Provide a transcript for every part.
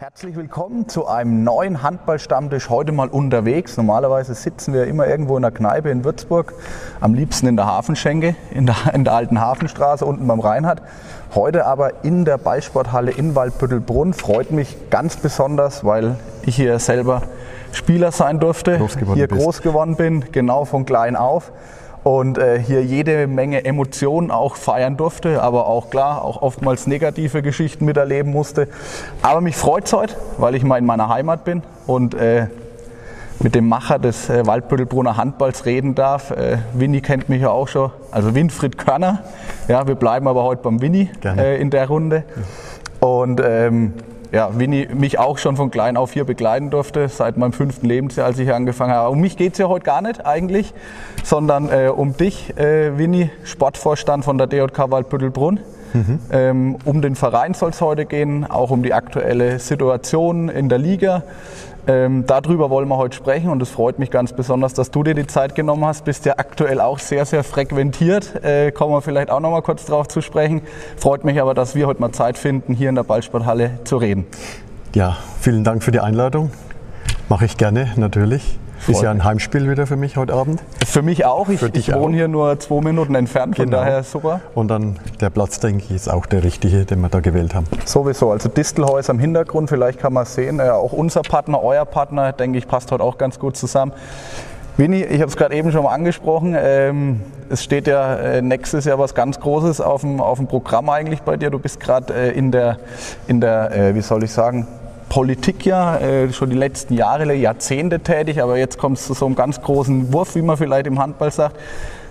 Herzlich willkommen zu einem neuen Handballstammtisch. Heute mal unterwegs. Normalerweise sitzen wir immer irgendwo in der Kneipe in Würzburg, am liebsten in der Hafenschenke, in der, in der alten Hafenstraße unten beim Rheinhard. Heute aber in der Ballsporthalle in Waldbüttelbrunn. Freut mich ganz besonders, weil ich hier selber Spieler sein durfte, Groß hier bist. groß geworden bin, genau von klein auf und äh, hier jede Menge Emotionen auch feiern durfte, aber auch klar, auch oftmals negative Geschichten miterleben musste. Aber mich freut es heute, weil ich mal in meiner Heimat bin und äh, mit dem Macher des äh, Waldbüttelbrunner Handballs reden darf. Äh, Winnie kennt mich ja auch schon, also Winfried Körner. Ja, wir bleiben aber heute beim Winnie äh, in der Runde. Und ähm, ja, Winnie mich auch schon von klein auf hier begleiten durfte, seit meinem fünften Lebensjahr, als ich hier angefangen habe. Um mich geht es ja heute gar nicht eigentlich, sondern äh, um dich, äh, Winnie, Sportvorstand von der DJK Waldbüttelbrunn. Ähm, um den Verein soll es heute gehen, auch um die aktuelle Situation in der Liga. Ähm, darüber wollen wir heute sprechen und es freut mich ganz besonders, dass du dir die Zeit genommen hast. Bist ja aktuell auch sehr, sehr frequentiert. Äh, kommen wir vielleicht auch noch mal kurz drauf zu sprechen. Freut mich aber, dass wir heute mal Zeit finden, hier in der Ballsporthalle zu reden. Ja, vielen Dank für die Einladung. Mache ich gerne, natürlich. Ist Freut ja ein. Heimspiel wieder für mich heute Abend. Für mich auch. Ich, Für dich ich wohne auch. hier nur zwei Minuten entfernt, von Genau. daher super. Und dann der Platz, denke ich, ist auch der richtige, den wir da gewählt haben. Sowieso. Also Distelhäuser im Hintergrund, vielleicht kann man es sehen. Äh, auch unser Partner, euer Partner, denke ich, passt heute auch ganz gut zusammen. Winnie, ich habe es gerade eben schon mal angesprochen. Ähm, es steht ja äh, nächstes Jahr was ganz Großes auf dem, auf dem Programm eigentlich bei dir. Du bist gerade äh, in der, in der äh, wie soll ich sagen, Politik ja äh, schon die letzten Jahre, Jahrzehnte tätig, aber jetzt kommt es zu so einem ganz großen Wurf, wie man vielleicht im Handball sagt.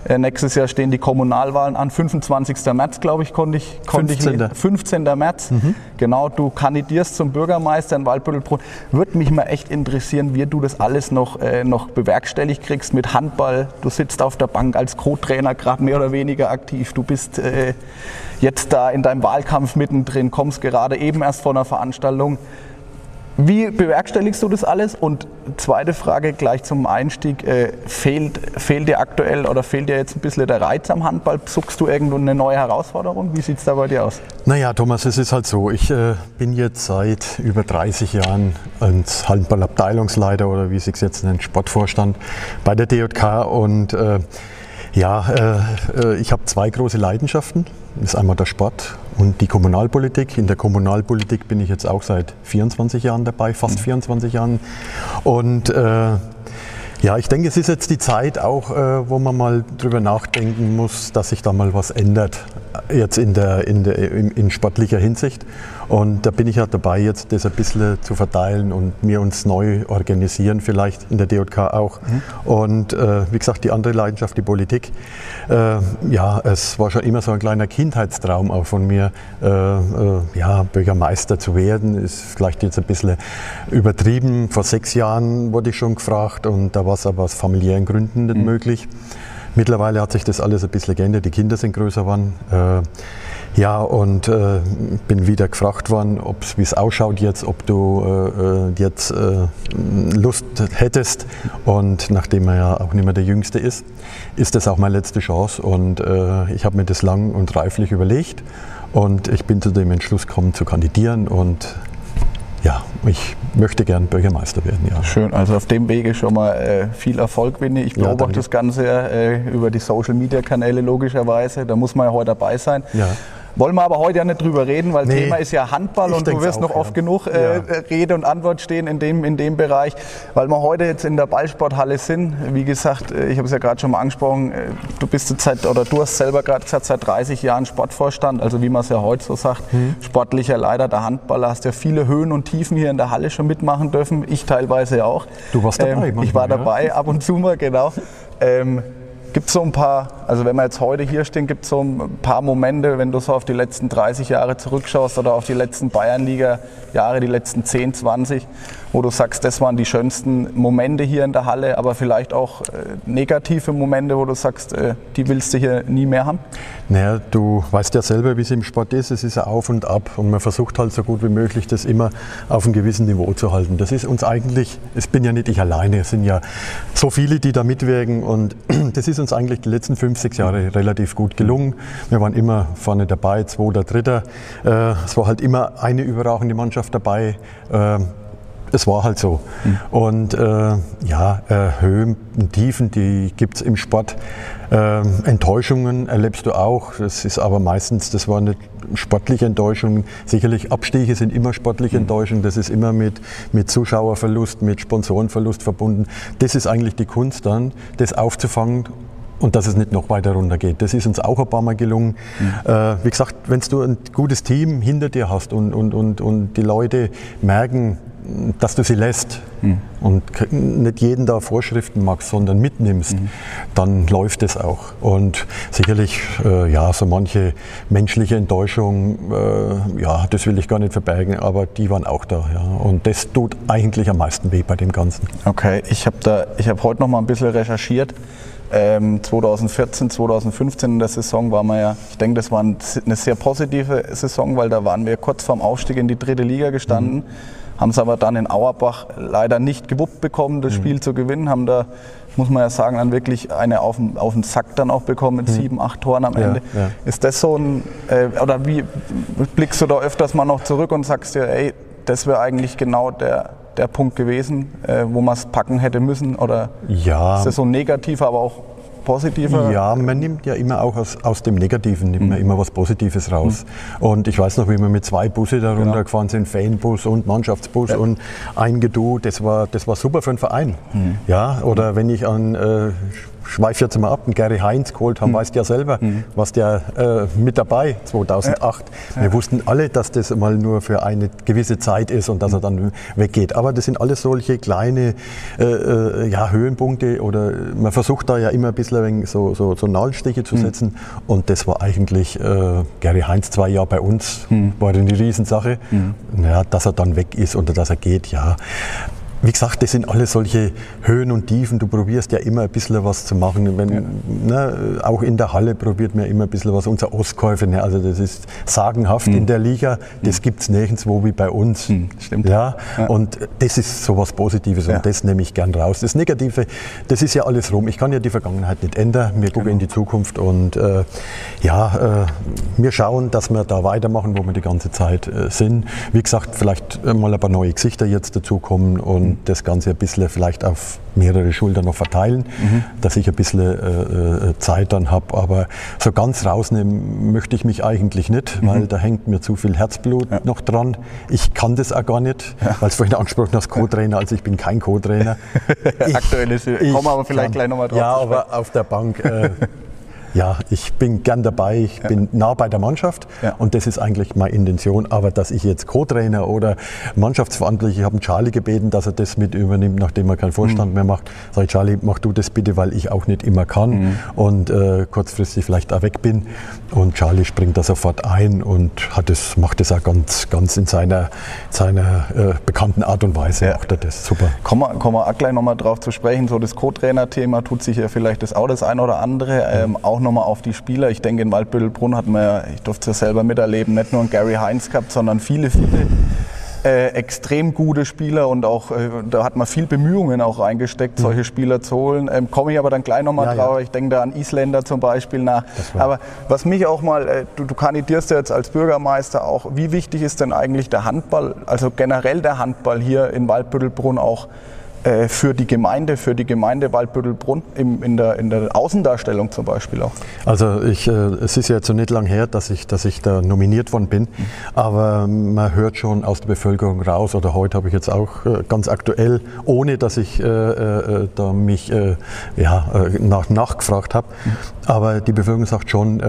Äh, nächstes Jahr stehen die Kommunalwahlen an, 25. März, glaube ich, konnte ich, konnte ich 15.. 15. März. Genau, du kandidierst zum Bürgermeister in Waldbüttelbrunn. Würde mich mal echt interessieren, wie du das alles noch, äh, noch bewerkstelligt kriegst mit Handball. Du sitzt auf der Bank als Co-Trainer, gerade mehr oder weniger aktiv. Du bist äh, jetzt da in deinem Wahlkampf mittendrin, kommst gerade eben erst von einer Veranstaltung. Wie bewerkstelligst du das alles? Und zweite Frage gleich zum Einstieg. Äh, fehlt, fehlt dir aktuell oder fehlt dir jetzt ein bisschen der Reiz am Handball? Suchst du irgendwo eine neue Herausforderung? Wie sieht es da bei dir aus? Naja, Thomas, es ist halt so, ich äh, bin jetzt seit über 30 Jahren als Handballabteilungsleiter oder wie es sich jetzt nennt, Sportvorstand bei der DJK und äh, ja, äh, äh, ich habe zwei große Leidenschaften. Das ist einmal der Sport und die Kommunalpolitik. In der Kommunalpolitik bin ich jetzt auch seit 24 Jahren dabei, fast 24 Jahren. Und äh, ja, ich denke, es ist jetzt die Zeit auch, äh, wo man mal drüber nachdenken muss, dass sich da mal was ändert, äh, jetzt in, der, in, der, in, in sportlicher Hinsicht. Und da bin ich ja dabei, jetzt das ein bisschen zu verteilen und wir uns neu organisieren, vielleicht in der DJK auch. Und äh, wie gesagt, die andere Leidenschaft, die Politik. Äh, ja, es war schon immer so ein kleiner Kindheitstraum auch von mir, äh, ja, Bürgermeister zu werden. Ist vielleicht jetzt ein bisschen übertrieben. Vor sechs Jahren wurde ich schon gefragt und da war es aber aus familiären Gründen nicht möglich. Mittlerweile hat sich das alles ein bisschen geändert. Die Kinder sind größer geworden. Äh, ja, und äh, bin wieder gefragt worden, wie es ausschaut jetzt, ob du äh, äh, jetzt äh, Lust hättest. Und nachdem er ja auch nicht mehr der Jüngste ist, ist das auch meine letzte Chance. Und äh, ich habe mir das lang und reiflich überlegt. Und ich bin zu dem Entschluss gekommen, zu kandidieren. Und ja, ich möchte gern Bürgermeister werden. Ja. Schön, also auf dem Wege schon mal äh, viel Erfolg, Winnie. Ich Ja, beobachte danke. das Ganze äh, über die Social Media Kanäle logischerweise. Da muss man ja heute dabei sein. Ja. Wollen wir aber heute ja nicht drüber reden, weil Nee, Thema ist ja Handball und du wirst noch auch, oft ja. genug äh, Ja. Rede und Antwort stehen in dem, in dem Bereich, weil wir heute jetzt in der Ballsporthalle sind. Wie gesagt, äh, ich habe es ja gerade schon mal angesprochen, äh, du bist jetzt seit, oder du hast selber gerade gesagt, seit 30 Jahren Sportvorstand, also wie man es ja heute so sagt, Mhm. sportlicher Leiter der Handballer, hast ja viele Höhen und Tiefen hier in der Halle schon mitmachen dürfen, ich teilweise ja auch. Du warst dabei Ähm, ich war ja. dabei, ab und zu mal, genau. Ähm, Gibt es so ein paar, also wenn wir jetzt heute hier stehen, gibt es so ein paar Momente, wenn du so auf die letzten 30 Jahre zurückschaust oder auf die letzten Bayernliga-Jahre, die letzten 10, 20, wo du sagst, das waren die schönsten Momente hier in der Halle, aber vielleicht auch äh, negative Momente, wo du sagst, äh, die willst du hier nie mehr haben? Naja, du weißt ja selber, wie es im Sport ist. Es ist ein Auf und Ab und man versucht halt so gut wie möglich, das immer auf einem gewissen Niveau zu halten. Das ist uns eigentlich, es bin ja nicht ich alleine, es sind ja so viele, die da mitwirken und das ist uns eigentlich die letzten fünf, sechs Jahre relativ gut gelungen. Wir waren immer vorne dabei, zweiter, dritter. Äh, es war halt immer eine überragende Mannschaft dabei. Äh, es war halt so. Mhm. Und äh, ja, äh, Höhen und Tiefen, die gibt es im Sport. Äh, Enttäuschungen erlebst du auch. Das ist aber meistens, das war nicht sportliche Enttäuschungen. Sicherlich Abstiche sind immer sportliche mhm. Enttäuschungen. Das ist immer mit, mit Zuschauerverlust, mit Sponsorenverlust verbunden. Das ist eigentlich die Kunst dann, das aufzufangen und dass es nicht noch weiter runtergeht. Das ist uns auch ein paar Mal gelungen. Mhm. Äh, wie gesagt, wenn du ein gutes Team hinter dir hast und, und, und, und die Leute merken, dass du sie lässt mhm. und nicht jeden da Vorschriften machst, sondern mitnimmst, mhm. dann läuft es auch. Und sicherlich, äh, ja, so manche menschliche Enttäuschung, äh, ja, das will ich gar nicht verbergen, aber die waren auch da. Ja. Und das tut eigentlich am meisten weh bei dem Ganzen. Okay, ich habe da, heute noch mal ein bisschen recherchiert. Ähm, 2014, 2015 in der Saison waren wir ja, ich denke, das war eine sehr positive Saison, weil da waren wir kurz vorm Aufstieg in die dritte Liga gestanden. Mhm haben es aber dann in Auerbach leider nicht gewuppt bekommen, das mhm. Spiel zu gewinnen, haben da, muss man ja sagen, dann wirklich eine auf den, auf den Sack dann auch bekommen mit mhm. sieben, acht Toren am Ende. Ja, ja. Ist das so ein, äh, oder wie blickst du da öfters mal noch zurück und sagst dir, ey, das wäre eigentlich genau der, der Punkt gewesen, äh, wo man es packen hätte müssen? Oder ja. ist das so negativ, aber auch positiver? Ja, man nimmt ja immer auch aus, aus dem Negativen nimmt mhm. man immer was Positives raus. Mhm. Und ich weiß noch, wie wir mit zwei Busse da runtergefahren genau. sind, Fanbus und Mannschaftsbus ja. und ein Gedu, das war, das war super für den Verein. Mhm. Ja, oder wenn ich an äh, schweife jetzt mal ab, den Gary Heinz geholt haben, mhm. weißt ja selber, mhm. was der äh, mit dabei 2008. Ja. Wir wussten alle, dass das mal nur für eine gewisse Zeit ist und dass er dann weggeht. Aber das sind alles solche kleine äh, äh, ja, Höhenpunkte oder man versucht da ja immer ein bisschen so, so, so Nadelstiche zu mhm. setzen und das war eigentlich äh, Gary Heinz zwei Jahre bei uns, mhm. war eine Riesensache. Mhm. Ja, dass er dann weg ist oder dass er geht, ja. Wie gesagt, das sind alles solche Höhen und Tiefen. Du probierst ja immer ein bisschen was zu machen. Wenn, ja. ne, auch in der Halle probiert man immer ein bisschen was. Unser Ostkäufer, ne, also das ist sagenhaft mhm. in der Liga. Das mhm. gibt es nirgendwo wie bei uns. Mhm, stimmt. Ja? ja? Und das ist so was Positives ja. und das nehme ich gern raus. Das Negative, das ist ja alles rum. Ich kann ja die Vergangenheit nicht ändern. Wir gucken genau. in die Zukunft und äh, ja, äh, wir schauen, dass wir da weitermachen, wo wir die ganze Zeit äh, sind. Wie gesagt, vielleicht mal ein paar neue Gesichter jetzt dazukommen und das Ganze ein bisschen vielleicht auf mehrere Schultern noch verteilen, mhm. dass ich ein bisschen äh, äh Zeit dann habe. Aber so ganz rausnehmen möchte ich mich eigentlich nicht, mhm. weil da hängt mir zu viel Herzblut ja. noch dran. Ich kann das auch gar nicht, ja. weil es vorhin angesprochen hast, Co-Trainer, also ich bin kein Co-Trainer. Aktuell ist, kommen aber vielleicht kann, gleich nochmal drauf. Ja, aber auf der Bank äh, Ja, ich bin gern dabei, ich ja. bin nah bei der Mannschaft ja. und das ist eigentlich meine Intention. Aber dass ich jetzt Co-Trainer oder Mannschaftsverantwortlich, ich habe Charlie gebeten, dass er das mit übernimmt, nachdem er keinen Vorstand mhm. mehr macht. Sag ich, Charlie, mach du das bitte, weil ich auch nicht immer kann mhm. und äh, kurzfristig vielleicht auch weg bin. Und Charlie springt da sofort ein und hat das, macht das auch ganz, ganz in seiner, seiner äh, bekannten Art und Weise. Ja. Macht er das super. Kommen wir, kommen wir auch gleich nochmal drauf zu sprechen. So das Co-Trainer-Thema tut sich ja vielleicht das auch das eine oder andere. Ähm, auch auch nochmal auf die Spieler. Ich denke, in Waldbüttelbrunn hat man ja, ich durfte es ja selber miterleben, nicht nur einen Gary Heinz gehabt, sondern viele, viele äh, extrem gute Spieler und auch äh, da hat man viel Bemühungen auch reingesteckt, mhm. solche Spieler zu holen. Ähm, Komme ich aber dann gleich nochmal ja, drauf. Ja. Ich denke da an Isländer zum Beispiel nach. Aber was mich auch mal, äh, du, du kandidierst ja jetzt als Bürgermeister auch, wie wichtig ist denn eigentlich der Handball, also generell der Handball hier in Waldbüttelbrunn auch für die Gemeinde, für die Gemeinde Waldbüttelbrunn in, der, in der Außendarstellung zum Beispiel auch? Also ich, äh, es ist ja jetzt so nicht lang her, dass ich, dass ich da nominiert worden bin, mhm. aber man hört schon aus der Bevölkerung raus, oder heute habe ich jetzt auch äh, ganz aktuell, ohne dass ich äh, äh, da mich äh, ja, nach, nachgefragt habe, mhm. aber die Bevölkerung sagt schon,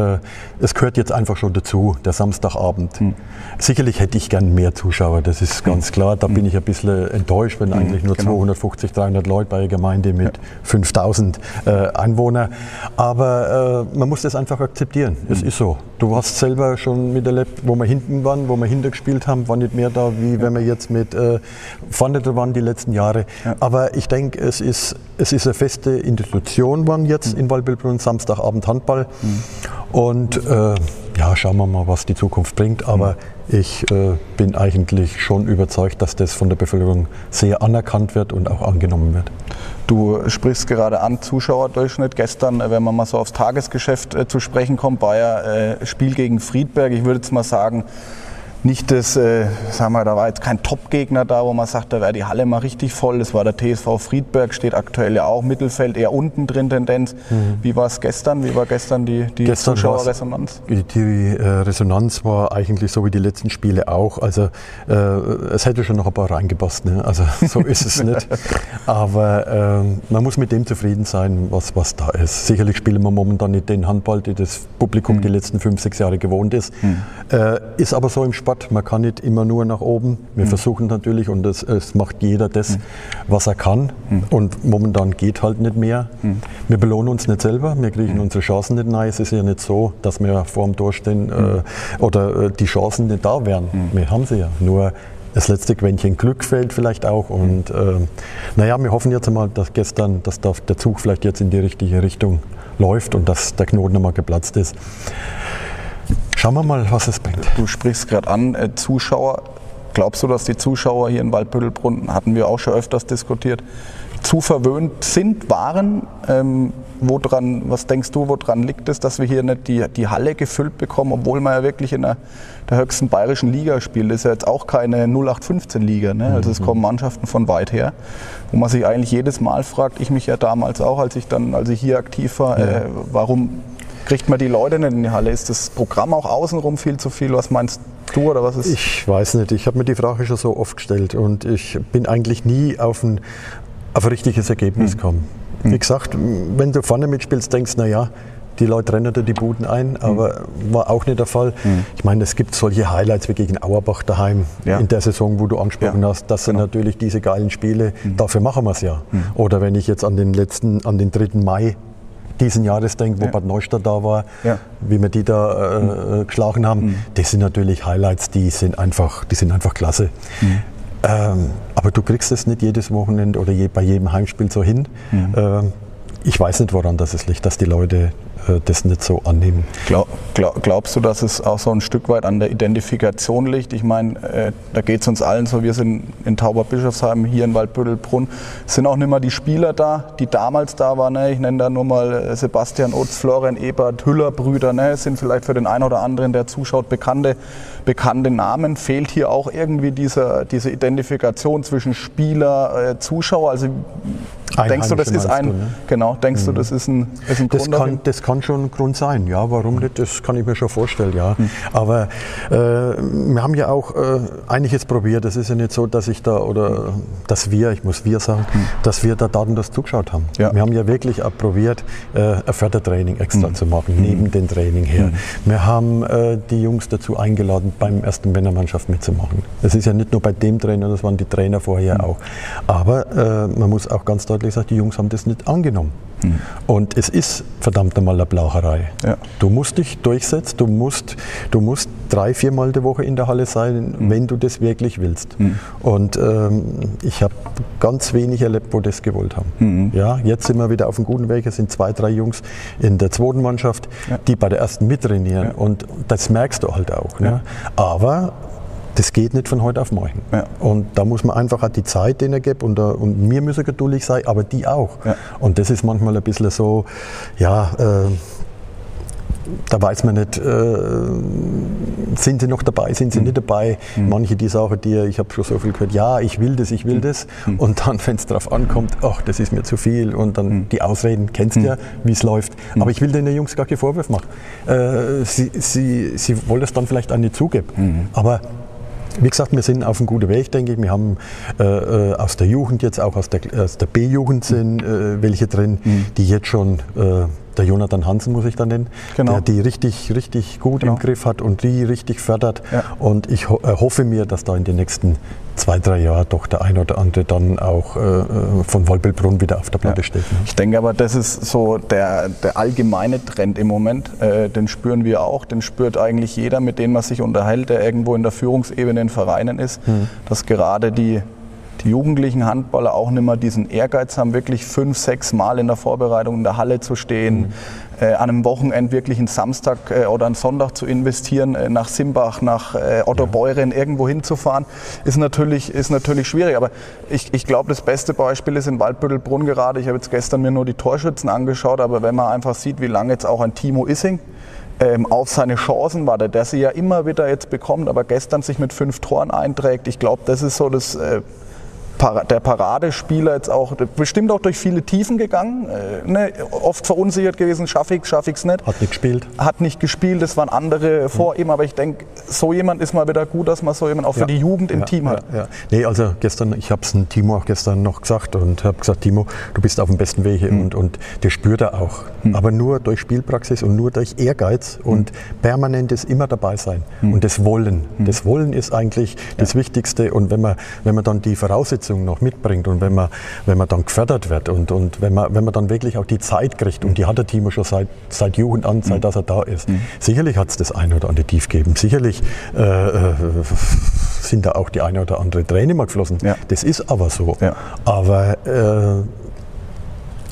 es gehört jetzt einfach schon dazu, der Samstagabend. Mhm. Sicherlich hätte ich gern mehr Zuschauer, das ist ganz klar, da bin ich ein bisschen enttäuscht, wenn eigentlich nur genau. 200 250, 300 Leute bei einer Gemeinde mit ja. 5000 äh, Einwohnern. Aber äh, man muss das einfach akzeptieren. Mhm. Es ist so. Du hast selber schon miterlebt, wo wir hinten waren, wo wir hinter gespielt haben, war nicht mehr da, wie ja. wenn wir jetzt mit äh, vorne waren die letzten Jahre. Ja. Aber ich denke, es ist, es ist eine feste Institution geworden jetzt mhm. in Waldbildbrunn, Samstagabend Handball. Mhm. Und äh, ja, schauen wir mal, was die Zukunft bringt. Aber mhm. Ich äh, bin eigentlich schon überzeugt, dass das von der Bevölkerung sehr anerkannt wird und auch angenommen wird. Du sprichst gerade an, Zuschauerdurchschnitt. Gestern, wenn man mal so aufs Tagesgeschäft äh, zu sprechen kommt, ja äh, Spiel gegen Friedberg. Ich würde jetzt mal sagen, nicht das, äh, sagen wir, da war jetzt kein Top-Gegner da, wo man sagt, da wäre die Halle mal richtig voll. Das war der TSV Friedberg, steht aktuell ja auch Mittelfeld, eher unten drin Tendenz. Mhm. Wie war es gestern? Wie war gestern die, die gestern Zuschauerresonanz? Die, die äh, Resonanz war eigentlich so wie die letzten Spiele auch. Also äh, es hätte schon noch ein paar reingepasst. Ne? Also so ist es nicht. Aber ähm, man muss mit dem zufrieden sein, was, was da ist. Sicherlich spielen wir momentan nicht den Handball, den das Publikum mhm. die letzten fünf, sechs Jahre gewohnt ist. Mhm. Äh, ist aber so im Sport Sport. Man kann nicht immer nur nach oben. Wir mhm. versuchen natürlich und es, es, macht jeder das, mhm. was er kann. Mhm. Und momentan geht halt nicht mehr. Mhm. Wir belohnen uns nicht selber, wir kriegen mhm. unsere Chancen nicht rein. Es ist ja nicht so, dass wir vor dem Tor stehen äh, mhm. oder äh, die Chancen nicht da wären. Wir haben sie ja. Nur das letzte Quäntchen Glück fehlt vielleicht auch. Und äh, naja, wir hoffen jetzt einmal, dass gestern, dass der Zug vielleicht jetzt in die richtige Richtung läuft und dass der Knoten einmal geplatzt ist. Schauen wir mal, was es bringt. Du sprichst gerade an, äh, Zuschauer. Glaubst du, dass die Zuschauer hier in Waldbüttelbrunn, hatten wir auch schon öfters diskutiert, zu verwöhnt sind, waren? Ähm, woran, was denkst du, woran liegt es, dass wir hier nicht die, die Halle gefüllt bekommen, obwohl man ja wirklich in der, der höchsten bayerischen Liga spielt? Das ist ja jetzt auch keine 0815-Liga. Ne? Also es mhm. kommen Mannschaften von weit her, wo man sich eigentlich jedes Mal fragt, ich mich ja damals auch, als ich dann, als ich hier aktiv war, äh, warum kriegt man die Leute nicht in die Halle? Ist das Programm auch außenrum viel zu viel? Was meinst du oder was ist? Ich weiß nicht. Ich habe mir die Frage schon so oft gestellt und ich bin eigentlich nie auf ein, auf ein richtiges Ergebnis hm. gekommen. Hm. Wie gesagt, wenn du vorne mitspielst, denkst du, naja, die Leute rennen da die Buden ein, hm. aber mhm. war auch nicht der Fall. Mhm. Ich meine, es gibt solche Highlights wie gegen Auerbach daheim ja. in der Saison, wo du angesprochen ja. hast. Das sind genau. natürlich diese geilen Spiele. Mhm. Dafür machen wir es ja. Mhm. Oder wenn ich jetzt an den letzten, an den 3. Mai diesen Jahres denkt, wo ja. Bad Neustadt da war, ja. wie wir die da äh, mhm. geschlagen haben, mhm. das sind natürlich Highlights, die sind einfach, die sind einfach klasse. Mhm. Ähm, aber du kriegst es nicht jedes Wochenende oder je, bei jedem Heimspiel so hin. Mhm. Ähm, ich weiß nicht, woran das es liegt, dass die Leute das nicht so annehmen. Glaub, glaub, glaubst du, dass es auch so ein Stück weit an der Identifikation liegt? Ich meine, äh, da geht es uns allen so, wir sind in Tauberbischofsheim, hier in Waldbüttelbrunn, sind auch nicht mehr die Spieler da, die damals da waren. Ne? Ich nenne da nur mal äh, Sebastian Utz, Florian Ebert, Hüller Brüder, ne? Sind vielleicht für den einen oder anderen, der zuschaut, bekannte, bekannte Namen. Fehlt hier auch irgendwie dieser, diese Identifikation zwischen Spieler, äh, Zuschauer? Also denkst du, das ist ein, du, ne? genau, denkst mhm. du, das ist ein, ist ein das Grund? Kann, das kann schon ein Grund sein, ja, warum nicht, das kann ich mir schon vorstellen, ja. Mhm. Aber äh, wir haben ja auch äh, einiges probiert, es ist ja nicht so, dass ich da, oder dass wir, ich muss wir sagen, mhm. dass wir da datenlos zugeschaut haben. Ja. Wir haben ja wirklich auch probiert, äh, ein Fördertraining extra mhm. zu machen, neben mhm. dem Training her. Mhm. Wir haben äh, die Jungs dazu eingeladen, beim ersten Männermannschaft mitzumachen. Das ist ja nicht nur bei dem Trainer, das waren die Trainer vorher auch. Aber äh, man muss auch ganz deutlich deutlich gesagt, die Jungs haben das nicht angenommen. Mhm. Und es ist verdammt einmal eine Blaucherei. Ja. Du musst dich durchsetzen, du musst, du musst drei, viermal die Woche in der Halle sein, mhm. wenn du das wirklich willst. Mhm. Und ähm, ich habe ganz wenig erlebt, wo das gewollt haben. Mhm. Ja, jetzt sind wir wieder auf einem guten Weg. Es sind zwei, drei Jungs in der zweiten Mannschaft, ja. die bei der ersten mittrainieren. Ja. Und das merkst du halt auch. Ne? Aber das geht nicht von heute auf morgen. Ja. Und da muss man einfach auch die Zeit denen geben und, und wir müssen geduldig sein, aber die auch. Ja. Und das ist manchmal ein bisschen so, ja, äh, da weiß man nicht, äh, sind sie noch dabei, sind sie mhm. nicht dabei. Mhm. Manche, die sagen dir, ich habe schon so viel gehört, ja, ich will das, ich will mhm. das. Mhm. Und dann, wenn es darauf ankommt, ach, das ist mir zu viel. Und dann mhm. die Ausreden, kennst du ja, wie es läuft. Aber ich will den Jungs gar keinen Vorwurf machen. Äh, sie, sie, sie wollen es dann vielleicht auch nicht zugeben. Aber wie gesagt, wir sind auf einem guten Weg, denke ich. Wir haben äh, äh aus der Jugend jetzt auch aus der, aus der B-Jugend sind äh, welche drin, mhm. die jetzt schon äh, der Jonathan Hansen muss ich da nennen, genau. der die richtig, richtig gut genau. im Griff hat und die richtig fördert. Ja. Und ich ho äh, hoffe mir, dass da in den nächsten zwei, drei Jahren doch der ein oder andere dann auch äh, äh von Wolbelbrunn wieder auf der Platte ja. steht. Ne? Ich denke aber, das ist so der, der allgemeine Trend im Moment. Äh, den spüren wir auch, den spürt eigentlich jeder, mit dem man sich unterhält, der irgendwo in der Führungsebene in Vereinen ist, mhm. dass gerade die die jugendlichen Handballer auch nicht mehr diesen Ehrgeiz haben, wirklich fünf, sechs Mal in der Vorbereitung in der Halle zu stehen, mhm. äh, an einem Wochenende wirklich einen Samstag äh, oder einen Sonntag zu investieren, äh, nach Simbach, nach äh, Otto ja. Beuren irgendwo hinzufahren, ist natürlich, ist natürlich schwierig. Aber ich, ich glaube, das beste Beispiel ist in Waldbüttelbrunn gerade. Ich habe jetzt gestern mir nur die Torschützen angeschaut, aber wenn man einfach sieht, wie lange jetzt auch ein Timo Issing ähm, auf seine Chancen wartet, der sie ja immer wieder jetzt bekommt, aber gestern sich mit fünf Toren einträgt. Ich glaube, das ist so das äh, der Paradespieler jetzt auch, bestimmt auch durch viele Tiefen gegangen, äh, ne, oft verunsichert gewesen, schaffe ich es, schaffe ich es nicht. Hat nicht gespielt. Hat nicht gespielt, das waren andere vor mhm. ihm, aber ich denke, so jemand ist mal wieder gut, dass man so jemand auch für ja. die Jugend im ja, Team hat. Ja, Nee, also gestern, ich habe es Timo auch gestern noch gesagt und habe gesagt, Timo, du bist auf dem besten Wege mhm. und, und der spürt er auch. Mhm. Aber nur durch Spielpraxis und nur durch Ehrgeiz und mhm. permanentes immer dabei sein mhm. und das Wollen. Das Wollen ist eigentlich das Wichtigste und wenn man, wenn man dann die Voraussetzungen Voraussetzungen noch mitbringt und wenn man, wenn man dann gefördert wird und, und wenn, man, wenn man dann wirklich auch die Zeit kriegt, und die hat der Timo schon seit, seit Jugend an, seit mhm. dass er da ist, mhm. sicherlich hat es das eine oder andere Tief gegeben. Sicherlich äh, äh, sind da auch die eine oder andere Träne mal geflossen. Ja. Das ist aber so. Ja. Aber äh,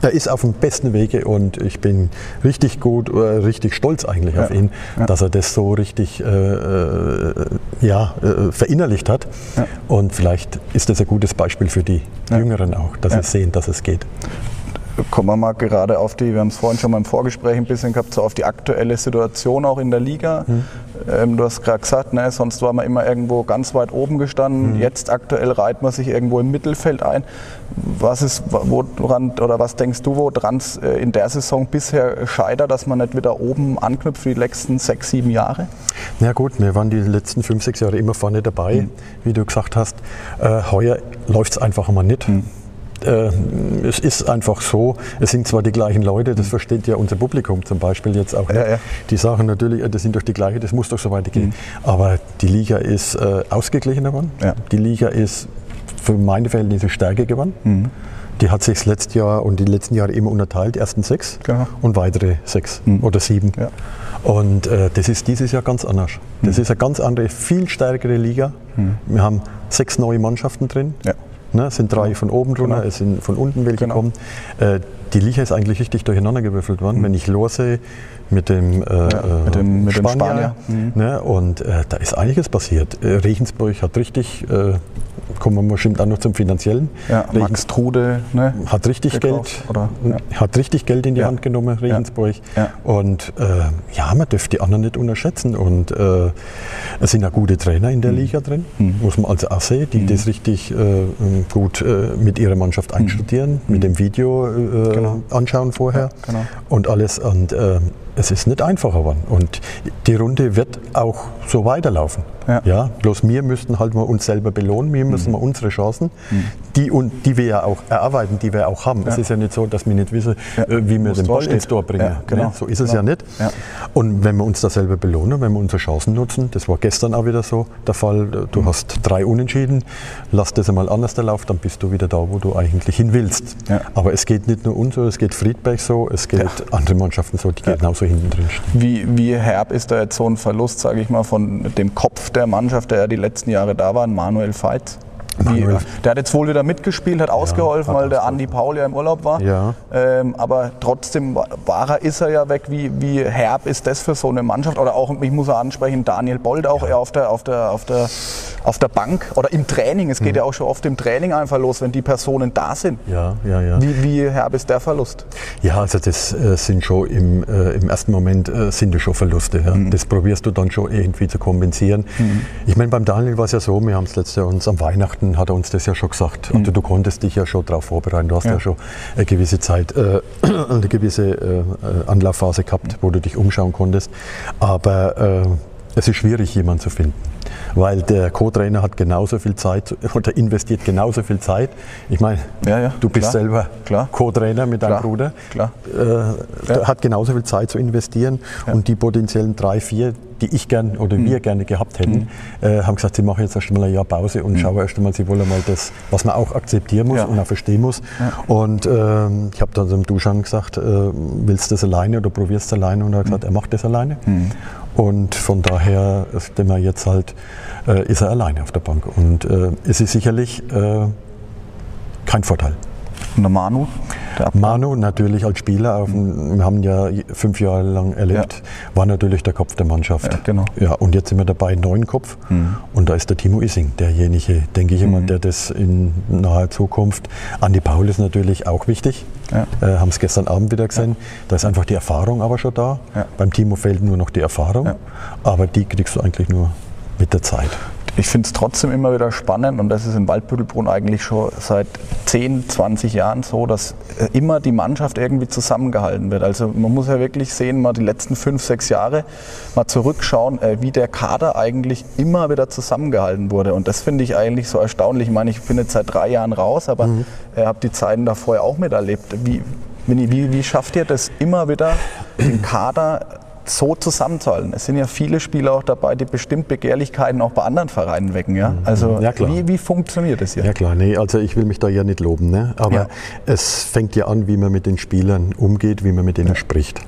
er ist auf dem besten Wege und ich bin richtig gut, äh, richtig stolz eigentlich ja. auf ihn, ja. dass er das so richtig äh, äh, ja, äh, verinnerlicht hat. Ja. Und vielleicht ist das ein gutes Beispiel für die Jüngeren auch, dass sie sehen, dass es geht kommen wir mal gerade auf die, wir haben es vorhin schon mal im Vorgespräch ein bisschen gehabt, so auf die aktuelle Situation auch in der Liga. Mhm. Ähm, du hast gerade gesagt, ne, sonst war man immer irgendwo ganz weit oben gestanden. Mhm. Jetzt aktuell reiht man sich irgendwo im Mittelfeld ein. Was ist, woran oder was denkst du, woran es äh, in der Saison bisher scheitert, dass man nicht wieder oben anknüpft für die letzten sechs, sieben Jahre? Na gut, wir waren die letzten fünf, sechs Jahre immer vorne dabei, mhm. wie du gesagt hast. Äh, heuer läuft es einfach mal nicht. Äh, es ist einfach so, es sind zwar die gleichen Leute, das versteht ja unser Publikum zum Beispiel jetzt auch. Ja, ja. Die sagen natürlich, das sind doch die gleichen, das muss doch so weitergehen. Mhm. Aber die Liga ist äh, ausgeglichener geworden. Ja. Die Liga ist für meine Verhältnisse stärker geworden. Mhm. Die hat sich das letzte Jahr und die letzten Jahre immer unterteilt, die ersten sechs genau. und weitere sechs mhm. oder sieben. Ja. Und äh, das ist dieses Jahr ganz anders. Das mhm. ist eine ganz andere, viel stärkere Liga. Mhm. Wir haben sechs neue Mannschaften drin. Ja. Ne, es sind drei von oben drunter, genau. es sind von unten welche genau. kommen. Äh, die Liga ist eigentlich richtig durcheinander gewürfelt worden. Mhm. Wenn ich lose mit dem, äh, ja, mit dem, mit Spanier, dem Spanier. Mhm. Ne, und äh, da ist einiges passiert. Äh, Regensburg hat richtig äh, kommen wir bestimmt auch noch zum Finanziellen. Ja, Max Trude ne? hat richtig gekauft, Geld, oder, ja. hat richtig Geld in die ja. Hand genommen, Regensburg. Ja. Und äh, ja, man dürfte die anderen nicht unterschätzen. Und äh, es sind auch gute Trainer in der mhm. Liga drin, mhm. muss man also auch sehen, die mhm. das richtig gut mit ihrer Mannschaft mhm. einstudieren, mit dem Video genau. anschauen vorher genau. und alles. Und äh, es ist nicht einfacher geworden. Und die Runde wird auch so weiterlaufen. Ja. ja. bloß wir müssten halt mal uns selber belohnen, wir müssen mhm. mal unsere Chancen, mhm. die, und, die wir ja auch erarbeiten, die wir auch haben. Ja. Es ist ja nicht so, dass wir nicht wissen, ja. Äh, wie wir den Ball ins Tor bringen. Genau. So ist es ja nicht. Und wenn wir uns da selber belohnen, wenn wir unsere Chancen nutzen, das war gestern auch wieder so der Fall, du mhm. hast drei Unentschieden, lass das einmal anders laufen, dann bist du wieder da, wo du eigentlich hin willst. Aber es geht nicht nur uns so, es geht Friedberg so, es geht andere Mannschaften so, die genauso hinten drin stehen. Wie, wie herb ist da jetzt so ein Verlust, sage ich mal, von dem Kopf der Mannschaft, der ja die letzten Jahre da war, Manuel Feitz? Wie, der hat jetzt wohl wieder mitgespielt, hat ausgeholfen, ja, hat weil der Andi Paul ja im Urlaub war. Ja. Ähm, aber trotzdem war er, ist er ja weg. Wie, wie herb ist das für so eine Mannschaft? Oder auch, ich muss ansprechen, Daniel Bold auch ja. eher auf der, auf, der, auf, der, auf der Bank oder im Training. Es geht hm. ja auch schon oft im Training einfach los, wenn die Personen da sind. Ja, ja, ja. Wie, wie herb ist der Verlust? Ja, also das äh, sind schon im, äh, im ersten Moment äh, sind das schon Verluste. Ja. Mhm. Das probierst du dann schon irgendwie zu kompensieren. Mhm. Ich meine, beim Daniel war es ja so, wir haben es letztes Jahr uns am Weihnachten Monaten hat er uns das ja schon gesagt. Mhm. Also du konntest dich ja schon darauf vorbereiten. Du hast ja, ja schon eine gewisse Zeit, äh, eine gewisse äh, Anlaufphase gehabt, wo du dich umschauen konntest. Aber äh, es ist schwierig, jemanden zu finden weil der Co-Trainer hat genauso viel Zeit oder investiert genauso viel Zeit. Ich meine, ja, ja, du bist klar, selber Co-Trainer mit deinem klar, Bruder, klar. Äh, ja. hat genauso viel Zeit zu investieren und die potenziellen drei, vier, die ich gern oder mhm. wir gerne gehabt hätten, mhm. äh, haben gesagt, sie machen jetzt erst mal ein Jahr Pause und mhm. schauen erst einmal, sie wollen mal das, was man auch akzeptieren muss und auch verstehen muss. Und ähm, ich habe dann dem Duschan gesagt, äh, willst du das alleine oder probierst du es alleine? Und er hat gesagt, mhm. er macht das alleine. Und von daher ist er jetzt halt, äh, ist er alleine auf der Bank. Und äh, es ist sicherlich äh, kein Vorteil. Und der Manu? Der Manu natürlich als Spieler, mhm. wir haben ja fünf Jahre lang erlebt, ja. war natürlich der Kopf der Mannschaft. Ja, genau. Ja, und jetzt sind wir dabei, neuen Kopf. Mhm. Und da ist der Timo Issing, derjenige, denke ich immer, mhm. der das in naher Zukunft. Andi Paul ist natürlich auch wichtig. Ja. Äh, haben es gestern Abend wieder gesehen. Da ist einfach die Erfahrung aber schon da. Beim Timo fehlt nur noch die Erfahrung. Aber die kriegst du eigentlich nur mit der Zeit ich finde es trotzdem immer wieder spannend und das ist in Waldbüttelbrunn eigentlich schon seit 10, 20 Jahren so, dass äh, immer die Mannschaft irgendwie zusammengehalten wird. Also man muss ja wirklich sehen, mal die letzten fünf, sechs Jahre mal zurückschauen, äh, wie der Kader eigentlich immer wieder zusammengehalten wurde. Und das finde ich eigentlich so erstaunlich. Ich meine, ich bin jetzt seit drei Jahren raus, aber mhm. äh, habe die Zeiten davor ja auch miterlebt. Wie, wie, wie schafft ihr das immer wieder, den Kader so zusammenzuhalten. Es sind ja viele Spieler auch dabei, die bestimmt Begehrlichkeiten auch bei anderen Vereinen wecken. Ja? Mhm. Also ja, wie, wie, funktioniert das hier? Ja klar, nee, also ich will mich da ja nicht loben, ne? aber ja. es fängt ja an, wie man mit den Spielern umgeht, wie man mit denen ja. spricht.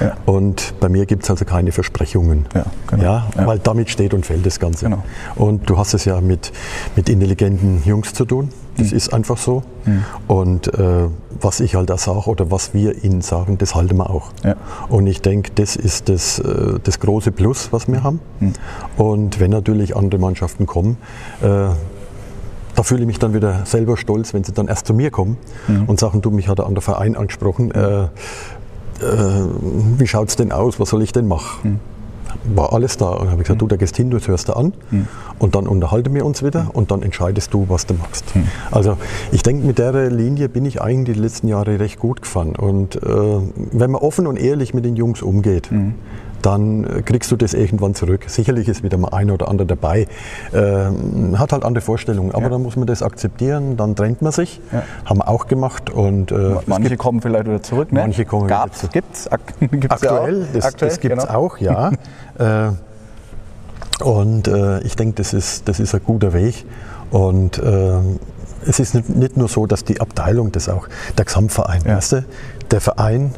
Ja. Und bei mir gibt es also keine Versprechungen. Ja, genau. ja, Weil damit steht und fällt das Ganze. Genau. Und du hast es ja mit, mit intelligenten Jungs zu tun. Das mhm. ist einfach so. Mhm. Und äh, was ich halt da sage oder was wir ihnen sagen, das halten wir auch. Ja. Und ich denke, das ist das, äh, das große Plus, was wir haben. Mhm. Und wenn natürlich andere Mannschaften kommen, äh, da fühle ich mich dann wieder selber stolz, wenn sie dann erst zu mir kommen mhm. und sagen, du, mich hat der andere Verein angesprochen, äh, äh, wie schaut es denn aus, was soll ich denn machen? War alles da. Und habe ich gesagt, mhm. du, da gehst hin, du hörst da an mhm. und dann unterhalten wir uns wieder und dann entscheidest du, was du machst. Mhm. Also ich denke, mit der Linie bin ich eigentlich die letzten Jahre recht gut gefahren. Und äh, wenn man offen und ehrlich mit den Jungs umgeht, mhm dann kriegst du das irgendwann zurück. Sicherlich ist wieder mal einer oder andere dabei, äh, hat halt andere Vorstellungen, aber ja. dann muss man das akzeptieren, dann trennt man sich, ja. haben wir auch gemacht. Und, äh, manche gibt, kommen vielleicht wieder zurück, ne? Manche kommen Gab's, wieder zurück. Gibt's, ak gibt's Aktuell, ja das, Aktuell, das gibt's genau. auch, ja. äh, und äh, ich denke, das ist, das ist ein guter Weg. Und äh, es ist nicht nur so, dass die Abteilung, das auch der Gesamtverein, ja. weißt du, der Verein